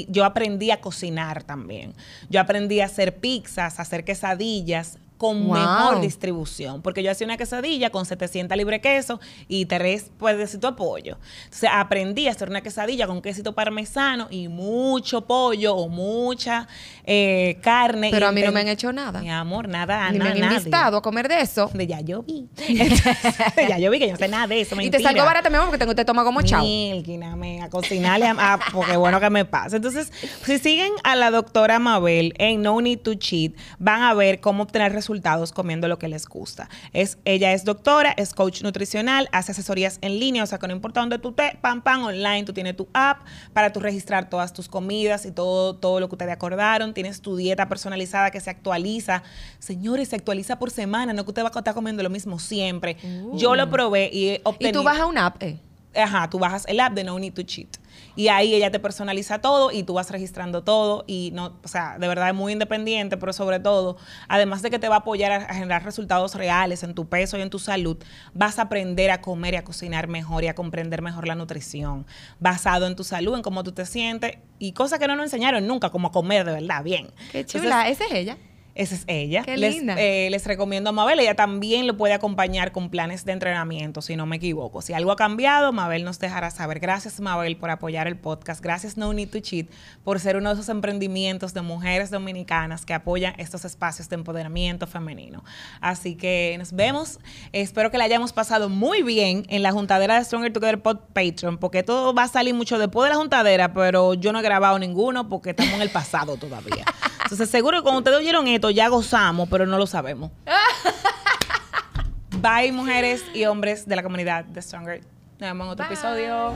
yo aprendí a cocinar también. Yo aprendí a hacer pizzas, a hacer quesadillas, con mejor distribución. Porque yo hacía una quesadilla con 700 libre queso y tres pues tu pollo. Entonces aprendí a hacer una quesadilla con quesito parmesano y mucho pollo o mucha eh, carne. Pero a mí no me han hecho nada. Mi amor, nada, Ni nada. me han invitado a comer de eso. De ya yo vi. [laughs] ya yo vi que yo no sé nada de eso. Y te salgo barata, mi amor, porque tengo este estómago chao. Milkina, a cocinarle, a, porque bueno que me pasa. Entonces, si siguen a la doctora Mabel en No Need to Cheat, van a ver cómo obtener resultados resultados comiendo lo que les gusta. Es, ella es doctora, es coach nutricional, hace asesorías en línea, o sea que no importa dónde tú te, pam, pam, online, tú tienes tu app para tú registrar todas tus comidas y todo, todo lo que ustedes acordaron, tienes tu dieta personalizada que se actualiza. Señores, se actualiza por semana, no que usted va a estar comiendo lo mismo siempre. Yo lo uh. probé y obtení... ¿Y tú bajas una app? Eh? Ajá, tú bajas el app de No Need to Cheat. Y ahí ella te personaliza todo y tú vas registrando todo y no, o sea, de verdad es muy independiente, pero sobre todo, además de que te va a apoyar a generar resultados reales en tu peso y en tu salud, vas a aprender a comer y a cocinar mejor y a comprender mejor la nutrición, basado en tu salud, en cómo tú te sientes y cosas que no nos enseñaron nunca, como comer de verdad bien. Qué chula, esa es ella. Esa es ella. Qué les, linda. Eh, les recomiendo a Mabel. Ella también lo puede acompañar con planes de entrenamiento, si no me equivoco. Si algo ha cambiado, Mabel nos dejará saber. Gracias, Mabel, por apoyar el podcast. Gracias, No Need to Cheat, por ser uno de esos emprendimientos de mujeres dominicanas que apoyan estos espacios de empoderamiento femenino. Así que nos vemos. Espero que la hayamos pasado muy bien en la juntadera de Stronger Together Pod Patreon, porque todo va a salir mucho después de la juntadera, pero yo no he grabado ninguno porque estamos en el pasado todavía. [laughs] Entonces, seguro que cuando ustedes oyeron esto, ya gozamos, pero no lo sabemos. [laughs] Bye, mujeres y hombres de la comunidad de Stronger. Nos vemos en otro episodio.